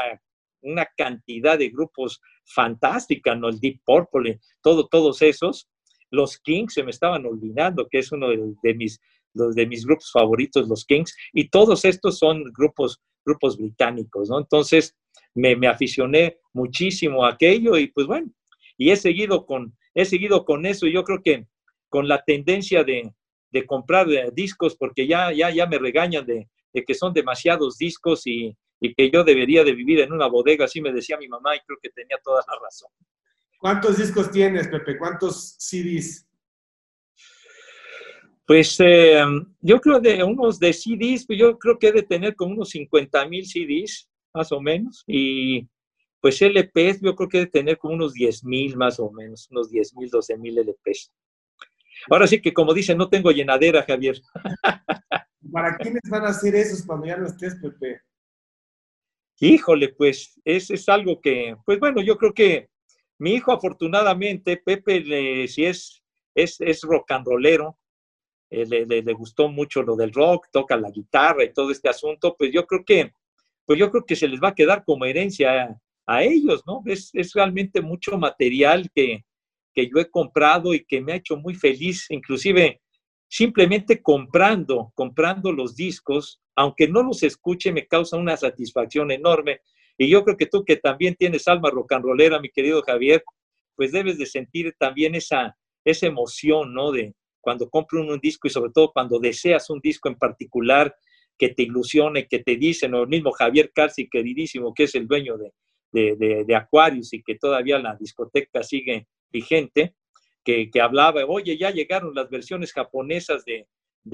una cantidad de grupos fantástica, ¿no? El Deep Purple, todo, todos esos, los Kings se me estaban olvidando, que es uno de, mis, de mis grupos favoritos, los Kings, y todos estos son grupos, grupos británicos, ¿no? Entonces me, me aficioné muchísimo a aquello y pues bueno, y he seguido con, he seguido con eso yo creo que con la tendencia de, de comprar eh, discos, porque ya, ya, ya me regañan de, de que son demasiados discos y, y, que yo debería de vivir en una bodega, así me decía mi mamá y creo que tenía toda la razón. ¿Cuántos discos tienes, Pepe? ¿Cuántos CDs? Pues eh, yo creo de unos de CDs, pues yo creo que he de tener como unos 50 mil CDs, más o menos. Y pues LPs, yo creo que he de tener como unos 10 mil más o menos, unos 10 mil, 12 mil LPs. Ahora sí que como dicen, no tengo llenadera, Javier. ¿Para quiénes van a hacer esos cuando ya no estés, Pepe? Híjole, pues es, es algo que, pues bueno, yo creo que mi hijo, afortunadamente, Pepe, si es, es, es rock and rollero, eh, le, gustó mucho lo del rock, toca la guitarra y todo este asunto, pues yo creo que, pues yo creo que se les va a quedar como herencia a, ellos, ¿no? Es, es, realmente mucho material que, que yo he comprado y que me ha hecho muy feliz, inclusive simplemente comprando, comprando los discos, aunque no los escuche, me causa una satisfacción enorme. Y yo creo que tú que también tienes alma rock and rollera, mi querido Javier, pues debes de sentir también esa, esa emoción, ¿no? De cuando compras un, disco y sobre todo cuando deseas un disco en particular que te ilusione, que te dicen, o el mismo Javier Carci, queridísimo, que es el dueño de, de, de Aquarius y que todavía la discoteca sigue vigente, que, hablaba, oye, ya llegaron las versiones japonesas de,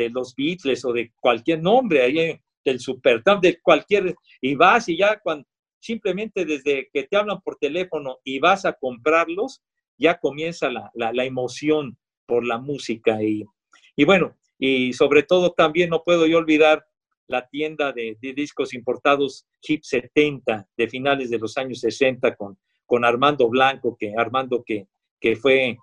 los Beatles o de cualquier nombre, ahí del Supertramp, de cualquier, y vas y ya cuando, simplemente desde que te hablan por teléfono y vas a comprarlos, ya comienza la, emoción por la música. Y, y, bueno, y sobre todo también no puedo yo olvidar la tienda de, discos importados Hip 70 de finales de los años 60 con, con Armando Blanco, que Armando que, que fue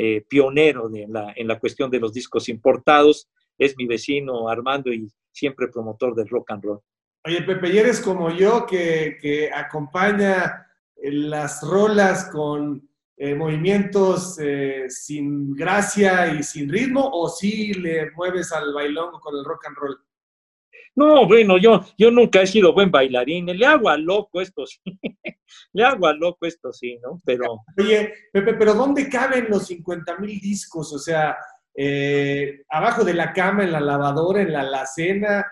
eh, pionero en la, en la cuestión de los discos importados. Es mi vecino Armando y siempre promotor del rock and roll. Oye, Pepe, ¿y eres como yo que, que acompaña eh, las rolas con eh, movimientos sin gracia y sin ritmo o si le mueves al bailongo con el rock and roll? No, bueno, yo, yo nunca he sido buen bailarín. Le hago a loco esto sí. Le hago a loco esto sí, ¿no? Pero. Oye, Pepe, pero ¿dónde caben los 50 mil discos? O sea, eh, abajo de la cama, en la lavadora, en la alacena.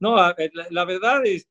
No, la, verdad es,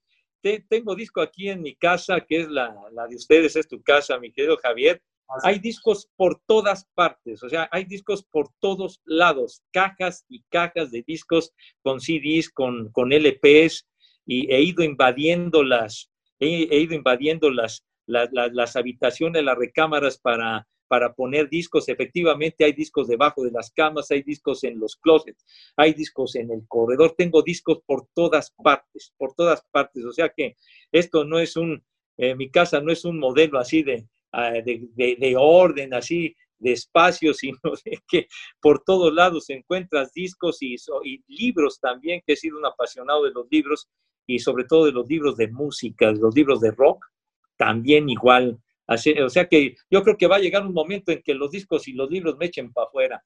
tengo disco aquí en mi casa, que es la, la de ustedes, es tu casa, mi querido Javier. Hay discos por todas partes, o sea, hay discos por todos lados, cajas y cajas de discos con CDs, con, con LPs, y he ido invadiendo las, he, ido invadiendo las, las, las, habitaciones, las recámaras para, para poner discos. Efectivamente, hay discos debajo de las camas, hay discos en los closets, hay discos en el corredor, tengo discos por todas partes, por todas partes. O sea que esto no es un, mi casa no es un modelo así de, Ah, de, orden, así, de espacio, sino de que por todos lados encuentras discos y, y, libros también, que he sido un apasionado de los libros y sobre todo de los libros de música, de los libros de rock, también igual. o sea que yo creo que va a llegar un momento en que los discos y los libros me echen para afuera.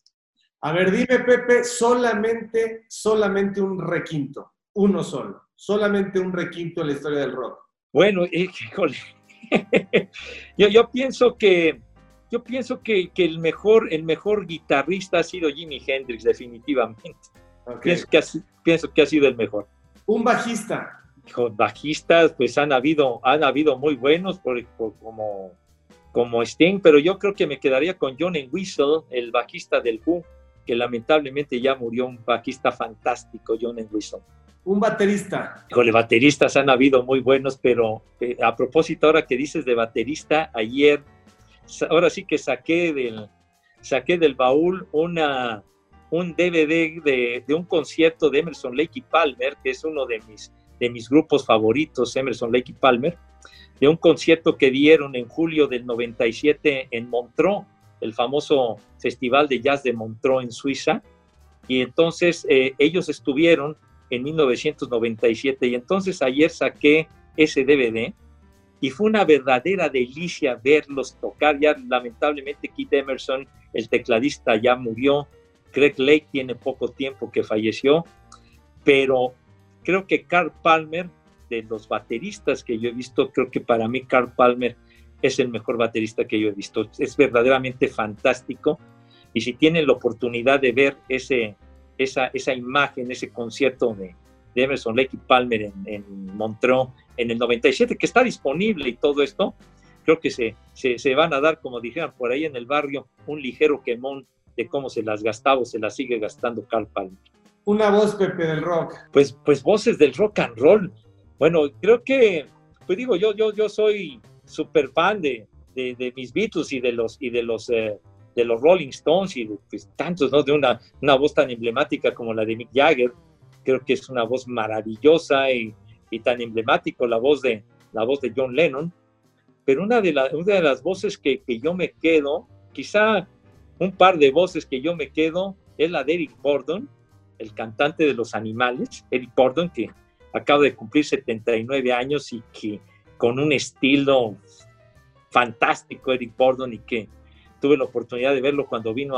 A ver, dime, Pepe, solamente, solamente un requinto, uno solo, solamente un requinto en la historia del rock. Bueno, híjole, yo, yo, pienso que yo pienso que, que, el, mejor, el mejor guitarrista ha sido Jimi Hendrix, definitivamente. Pienso, que ha, pienso que ha sido el mejor. Un bajista. Bajistas, pues han habido, han habido muy buenos por, como, como Sting, pero yo creo que me quedaría con John Whistle, el bajista del Who, que lamentablemente ya murió, un bajista fantástico, John Whistle. Un baterista. Híjole, bateristas han habido muy buenos, pero eh, a propósito, ahora que dices de baterista, ayer, ahora sí que saqué del, saqué del baúl una, un DVD de, de, un concierto de Emerson Lake y Palmer, que es uno de mis, de mis grupos favoritos, Emerson Lake y Palmer, de un concierto que dieron en julio del 97 en Montreux, el famoso Festival de Jazz de Montreux en Suiza. Y entonces eh, ellos estuvieron en 1997 y entonces ayer saqué ese DVD y fue una verdadera delicia verlos tocar. Ya lamentablemente Keith Emerson, el tecladista, ya murió. Craig Lake tiene poco tiempo que falleció, pero creo que Carl Palmer, de los bateristas que yo he visto, creo que para mí Carl Palmer es el mejor baterista que yo he visto. Es verdaderamente fantástico. Y si tienen la oportunidad de ver ese, esa, esa imagen, ese concierto de, Emerson Lake y Palmer en, en, Montreux en el 97, que está disponible y todo esto, creo que se, se, van a dar, como dijeron por ahí en el barrio, un ligero quemón de cómo se las gastaba o se las sigue gastando Carl Palmer. Una voz, Pepe, del rock. Pues, pues voces del rock and roll. Bueno, creo que, pues digo, yo, yo, yo soy súper fan de, de, mis Beatles y de los, y de los eh, de los Rolling Stones y pues, tantos, ¿no? De una, una voz tan emblemática como la de Mick Jagger. Creo que es una voz maravillosa y, y tan emblemático la voz de, la voz de John Lennon. Pero una de, una de las voces que, que, yo me quedo, quizá un par de voces que yo me quedo, es la de Eric Bordon, el cantante de Los Animales, Eric Bordon, que acaba de cumplir 79 años y que con un estilo fantástico, Eric Bordon, y que tuve la oportunidad de verlo cuando vino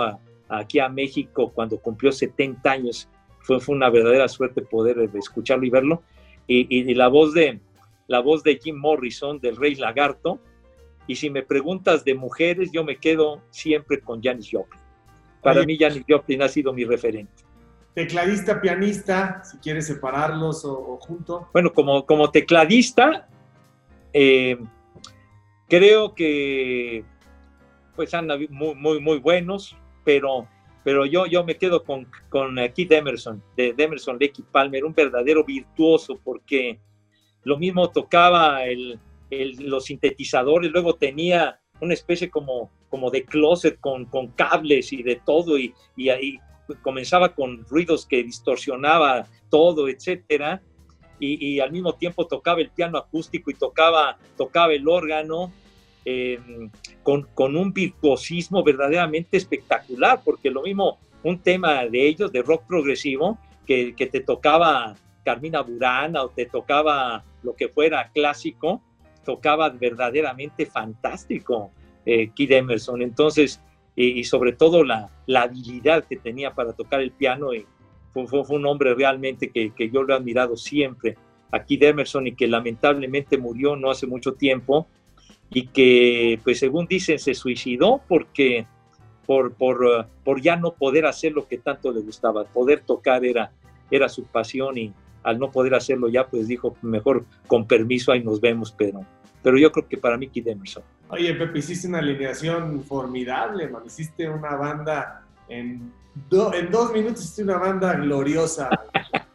aquí a México, cuando cumplió 70 años. Fue, fue una verdadera suerte poder escucharlo y verlo. Y, la, voz de, la voz de Jim Morrison, del Rey Lagarto. Y si me preguntas de mujeres, yo me quedo siempre con Janis Joplin. Para mí, Janis Joplin ha sido mi referente. Tecladista, pianista, si quieres separarlos o, junto. Bueno, como, como tecladista, eh, creo que pues andan muy, muy, muy buenos, pero, pero yo, yo me quedo con, con Keith Emerson, de, Emerson Lecky Palmer, un verdadero virtuoso, porque lo mismo tocaba el, los sintetizadores, luego tenía una especie como, como de closet con, con cables y de todo, y, y ahí comenzaba con ruidos que distorsionaba todo, etcétera, y, y, al mismo tiempo tocaba el piano acústico y tocaba, tocaba el órgano, eh, con, con, un virtuosismo verdaderamente espectacular, porque lo mismo un tema de ellos, de rock progresivo, que, que te tocaba Carmina Burana o te tocaba lo que fuera clásico, tocaba verdaderamente fantástico eh, Kid Emerson. Entonces, y, sobre todo la, la, habilidad que tenía para tocar el piano, y fue, fue, un hombre realmente que, que, yo lo he admirado siempre, Kid Emerson, y que lamentablemente murió no hace mucho tiempo, y que, pues según dicen, se suicidó porque por, por, por ya no poder hacer lo que tanto le gustaba, poder tocar era, era su pasión y al no poder hacerlo ya, pues dijo, mejor con permiso, ahí nos vemos, pero, pero yo creo que para mí Kid Emerson. Oye, Pepe, hiciste una alineación formidable, man. Hiciste una banda en, en dos minutos, hiciste una banda gloriosa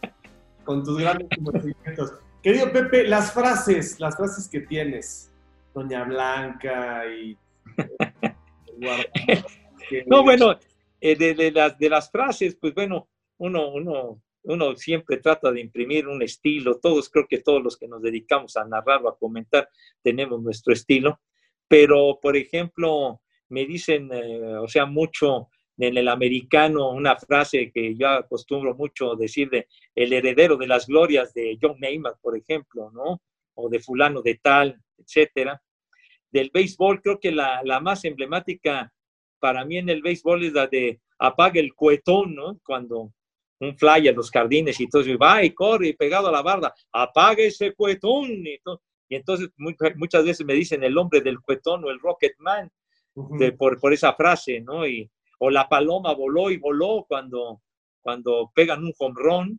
con tus grandes conocimientos. Querido Pepe, las frases, las frases que tienes, Doña Blanca y... no, bueno, eh, de, las, de las frases, pues bueno, uno, uno, uno siempre trata de imprimir un estilo, todos, creo que todos los que nos dedicamos a narrar o a comentar tenemos nuestro estilo, pero por ejemplo, me dicen, eh, o sea, mucho en el americano, una frase que yo acostumbro mucho decir de el heredero de las glorias de John Neymar, por ejemplo, ¿no? O de fulano de tal, etcétera del béisbol, creo que la, la, más emblemática para mí en el béisbol es la de apaga el cuetón, ¿no? Cuando un fly a los jardines y entonces va y corre y pegado a la barda, apaga ese cuetón. Y, y entonces muchas veces me dicen el hombre del cuetón o el Rocket Man de, por, por, esa frase, ¿no? Y, o la paloma voló y voló cuando, cuando pegan un home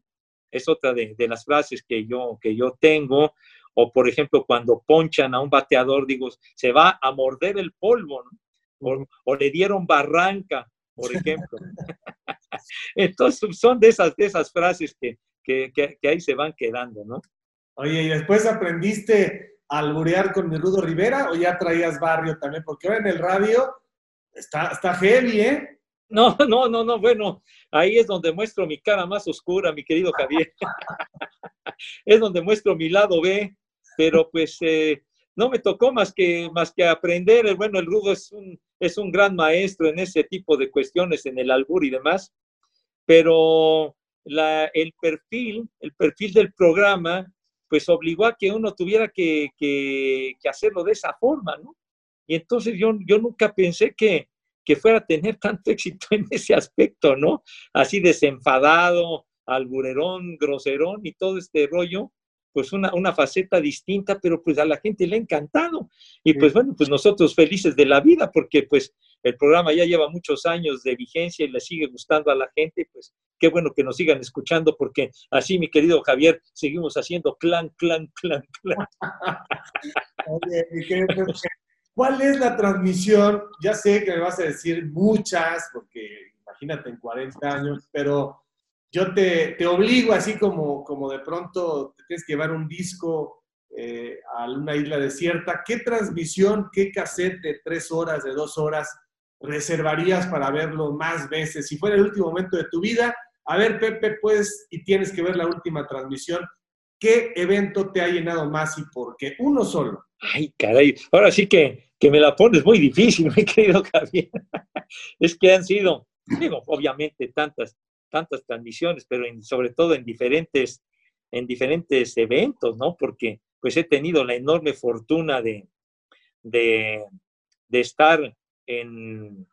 es otra de, de, las frases que yo, que yo tengo o por ejemplo cuando ponchan a un bateador, digo, se va a morder el polvo, o, le dieron barranca, por ejemplo. Entonces son de esas, de esas frases que, que, que, ahí se van quedando, ¿no? Oye, ¿y después aprendiste a alburear con Nerudo Rivera o ya traías barrio también? Porque ahora en el radio está, está heavy, ¿eh? No, no, no, no, bueno, ahí es donde muestro mi cara más oscura, mi querido Javier. es donde muestro mi lado B, pero pues eh, no me tocó más que, más que aprender. Bueno, el Rudo es un, es un gran maestro en ese tipo de cuestiones, en el albur y demás, pero la, el perfil, el perfil del programa, pues obligó a que uno tuviera que, que, que hacerlo de esa forma, ¿no? Y entonces yo, yo nunca pensé que, que fuera a tener tanto éxito en ese aspecto, ¿no? Así desenfadado, alburerón, groserón y todo este rollo, pues una, una faceta distinta, pero pues a la gente le ha encantado. Y pues bueno, pues nosotros felices de la vida, porque pues el programa ya lleva muchos años de vigencia y le sigue gustando a la gente, pues qué bueno que nos sigan escuchando, porque así, mi querido Javier, seguimos haciendo clan, clan, clan, clan. Oye, ¿Cuál es la transmisión? Ya sé que me vas a decir muchas, porque imagínate en 40 años, pero yo te, te obligo así como, como de pronto te tienes que llevar un disco eh, a una isla desierta. ¿Qué transmisión, qué cassette de tres horas, de dos horas reservarías para verlo más veces? Si fuera el último momento de tu vida, a ver, Pepe, pues, y tienes que ver la última transmisión. ¿Qué evento te ha llenado más y por qué? Uno solo. Ay, caray. Ahora sí que, que me la pones muy difícil, mi querido Javier. es que han sido, digo, obviamente tantas, tantas transmisiones, pero sobre todo en diferentes, en diferentes eventos, ¿no? Porque pues he tenido la enorme fortuna de, de, estar en,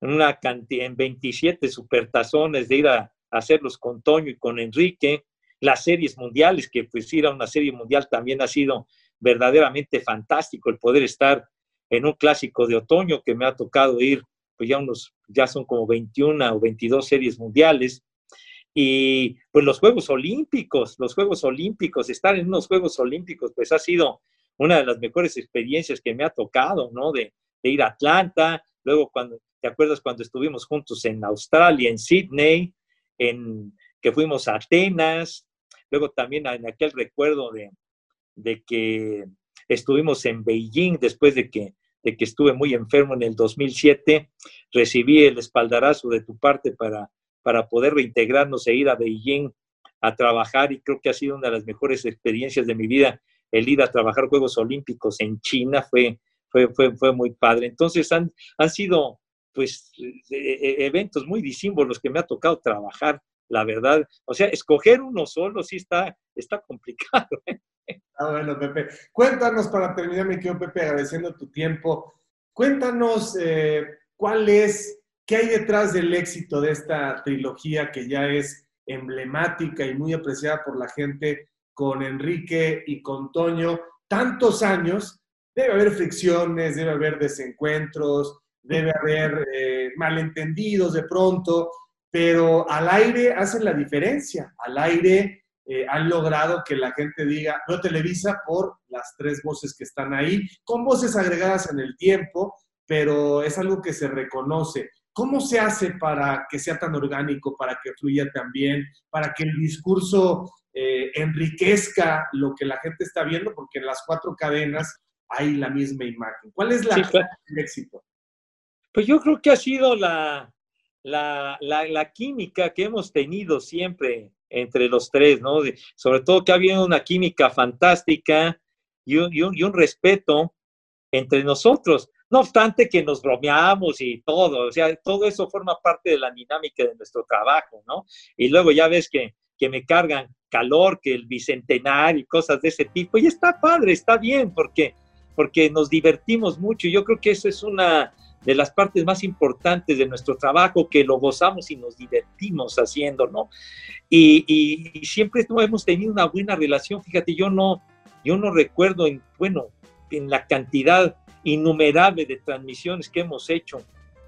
una cantidad, en 27 supertazones, de ir a, hacerlos con Toño y con Enrique, las series mundiales, que pues ir a una serie mundial también ha sido verdaderamente fantástico el poder estar en un clásico de otoño que me ha tocado ir, pues ya unos, ya son como 21 o 22 series mundiales. Y pues los Juegos Olímpicos, los Juegos Olímpicos, estar en unos Juegos Olímpicos, pues ha sido una de las mejores experiencias que me ha tocado, ¿no? De, de ir a Atlanta, luego cuando, ¿te acuerdas cuando estuvimos juntos en Australia, en Sydney, en que fuimos a Atenas, luego también en aquel recuerdo de, de que estuvimos en Beijing después de que, que estuve muy enfermo en el 2007, recibí el espaldarazo de tu parte para, para poder reintegrarnos e ir a Beijing a trabajar y creo que ha sido una de las mejores experiencias de mi vida el ir a trabajar Juegos Olímpicos en China fue, fue, fue, fue muy padre. Entonces han, han sido pues e, e, eventos muy disímbolos los que me ha tocado trabajar, la verdad. O sea, escoger uno solo sí está, está complicado. ¿eh? Ah, bueno, Pepe. Cuéntanos para terminar, mi querido Pepe, agradeciendo tu tiempo. Cuéntanos eh, cuál es, qué hay detrás del éxito de esta trilogía que ya es emblemática y muy apreciada por la gente con Enrique y con Toño. Tantos años, debe haber fricciones, debe haber desencuentros, debe haber eh, malentendidos de pronto, pero al aire hacen la diferencia. Al aire eh, han logrado que la gente diga, no Televisa por las tres voces que están ahí, con voces agregadas en el tiempo, pero es algo que se reconoce. ¿Cómo se hace para que sea tan orgánico, para que fluya tan bien, para que el discurso eh, enriquezca lo que la gente está viendo? Porque en las cuatro cadenas hay la misma imagen. ¿Cuál es la éxito? Pues yo creo que ha sido la, la, química que hemos tenido siempre entre los tres, ¿no? sobre todo que ha habido una química fantástica y un, y un, respeto entre nosotros. No obstante que nos bromeamos y todo, o sea, todo eso forma parte de la dinámica de nuestro trabajo, ¿no? Y luego ya ves que, que me cargan calor, que el bicentenario y cosas de ese tipo, y está padre, está bien, porque, porque nos divertimos mucho. Yo creo que eso es una, de las partes más importantes de nuestro trabajo, que lo gozamos y nos divertimos haciendo, ¿no? Y, siempre hemos tenido una buena relación, fíjate, yo no, yo no recuerdo, en, bueno, en la cantidad innumerable de transmisiones que hemos hecho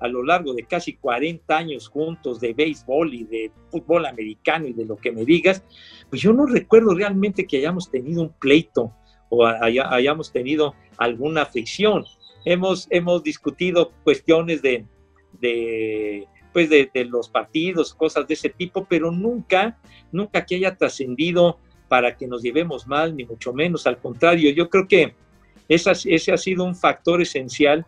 a lo largo de casi 40 años juntos de béisbol y de fútbol americano y de lo que me digas, pues yo no recuerdo realmente que hayamos tenido un pleito o hayamos tenido alguna fricción hemos, hemos discutido cuestiones de, de pues de, los partidos, cosas de ese tipo, pero nunca, nunca que haya trascendido para que nos llevemos mal, ni mucho menos. Al contrario, yo creo que ese ha sido un factor esencial,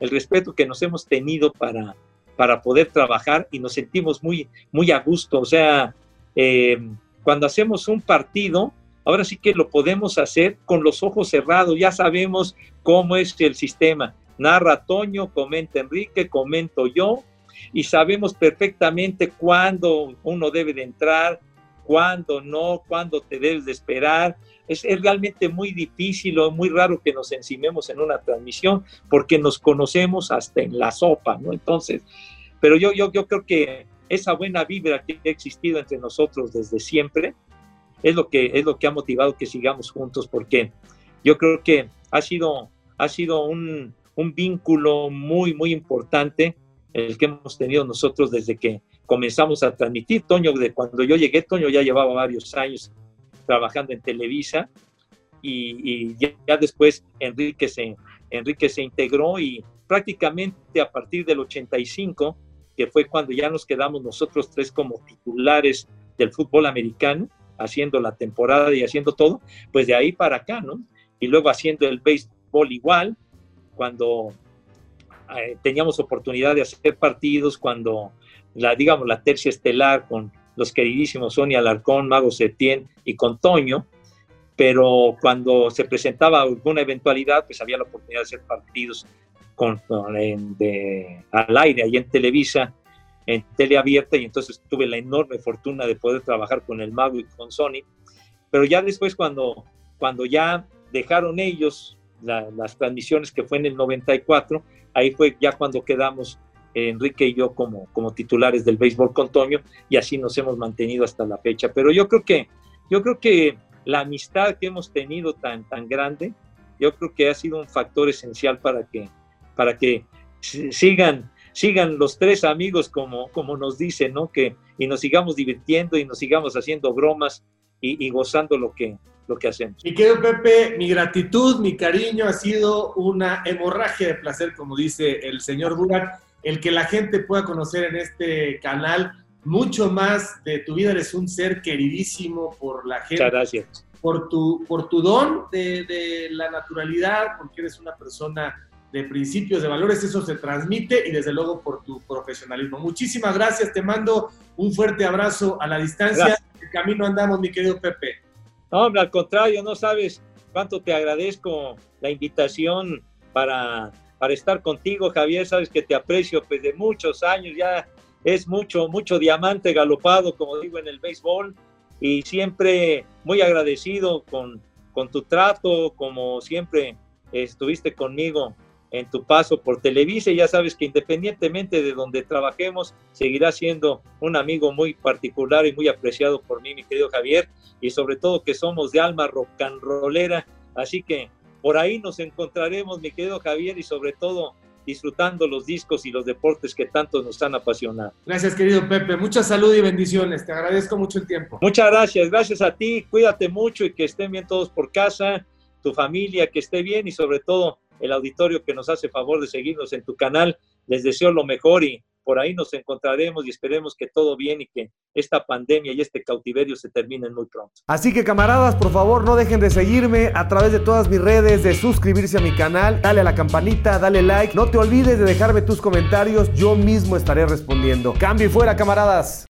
el respeto que nos hemos tenido para, para poder trabajar y nos sentimos muy, muy a gusto. O sea, eh, cuando hacemos un partido, Ahora sí que lo podemos hacer con los ojos cerrados, ya sabemos cómo es el sistema. Narra Toño, comenta Enrique, comento yo, y sabemos perfectamente cuándo uno debe de entrar, cuándo no, cuándo te debes de esperar. Es, realmente muy difícil o muy raro que nos encimemos en una transmisión porque nos conocemos hasta en la sopa, ¿no? Entonces, pero yo, yo, yo creo que esa buena vibra que ha existido entre nosotros desde siempre, es lo que, es lo que ha motivado que sigamos juntos, porque yo creo que ha sido, ha sido un, un vínculo muy, muy importante el que hemos tenido nosotros desde que comenzamos a transmitir. Toño, de cuando yo llegué, Toño ya llevaba varios años trabajando en Televisa y, y ya, después Enrique se, Enrique se integró y prácticamente a partir del 85, que fue cuando ya nos quedamos nosotros tres como titulares del fútbol americano, haciendo la temporada y haciendo todo, pues de ahí para acá, ¿no? Y luego haciendo el béisbol igual, cuando eh, teníamos oportunidad de hacer partidos, cuando la, digamos, la tercia estelar con los queridísimos Sonia Alarcón, Mago Setién y con Toño, pero cuando se presentaba alguna eventualidad, pues había la oportunidad de hacer partidos con, al aire ahí en Televisa en teleabierta y entonces tuve la enorme fortuna de poder trabajar con el Mago y con Sony. Pero ya después cuando, cuando ya dejaron ellos las transmisiones que fue en el 94, ahí fue ya cuando quedamos Enrique y yo como, como titulares del béisbol con Toño y así nos hemos mantenido hasta la fecha. Pero yo creo que, yo creo que la amistad que hemos tenido tan, tan grande, yo creo que ha sido un factor esencial para que, para que sigan, sigan los tres amigos como, como nos dicen, ¿no? Que, y nos sigamos divirtiendo y nos sigamos haciendo bromas y, gozando lo que, lo que hacemos. Mi querido Pepe, mi gratitud, mi cariño ha sido una hemorragia de placer, como dice el señor Burak el que la gente pueda conocer en este canal mucho más de tu vida. Eres un ser queridísimo por la gente. Muchas gracias. Por tu, por tu don de, la naturalidad, porque eres una persona de principios, de valores, eso se transmite y desde luego por tu profesionalismo. Muchísimas gracias, te mando un fuerte abrazo a la distancia. El camino andamos, mi querido Pepe. No, hombre, al contrario, no sabes cuánto te agradezco la invitación para para estar contigo, Javier. Sabes que te aprecio pues, de muchos años, ya es mucho, mucho diamante galopado, como digo, en el béisbol, y siempre muy agradecido con, con tu trato, como siempre estuviste conmigo en tu paso por Televisa y ya sabes que independientemente de donde trabajemos, seguirá siendo un amigo muy particular y muy apreciado por mí, mi querido Javier, y sobre todo que somos de alma rock and rollera, así que por ahí nos encontraremos, mi querido Javier, y sobre todo disfrutando los discos y los deportes que tanto nos han apasionado. Gracias, querido Pepe. Mucha salud y bendiciones. Te agradezco mucho el tiempo. Muchas gracias. Gracias a ti. Cuídate mucho y que estén bien todos por casa, tu familia, que esté bien y sobre todo el auditorio que nos hace favor de seguirnos en tu canal. Les deseo lo mejor y por ahí nos encontraremos y esperemos que todo bien y que esta pandemia y este cautiverio se terminen muy pronto. Así que camaradas, por favor, no dejen de seguirme a través de todas mis redes, de suscribirse a mi canal, dale a la campanita, dale like, no te olvides de dejarme tus comentarios, yo mismo estaré respondiendo. Cambio fuera, camaradas.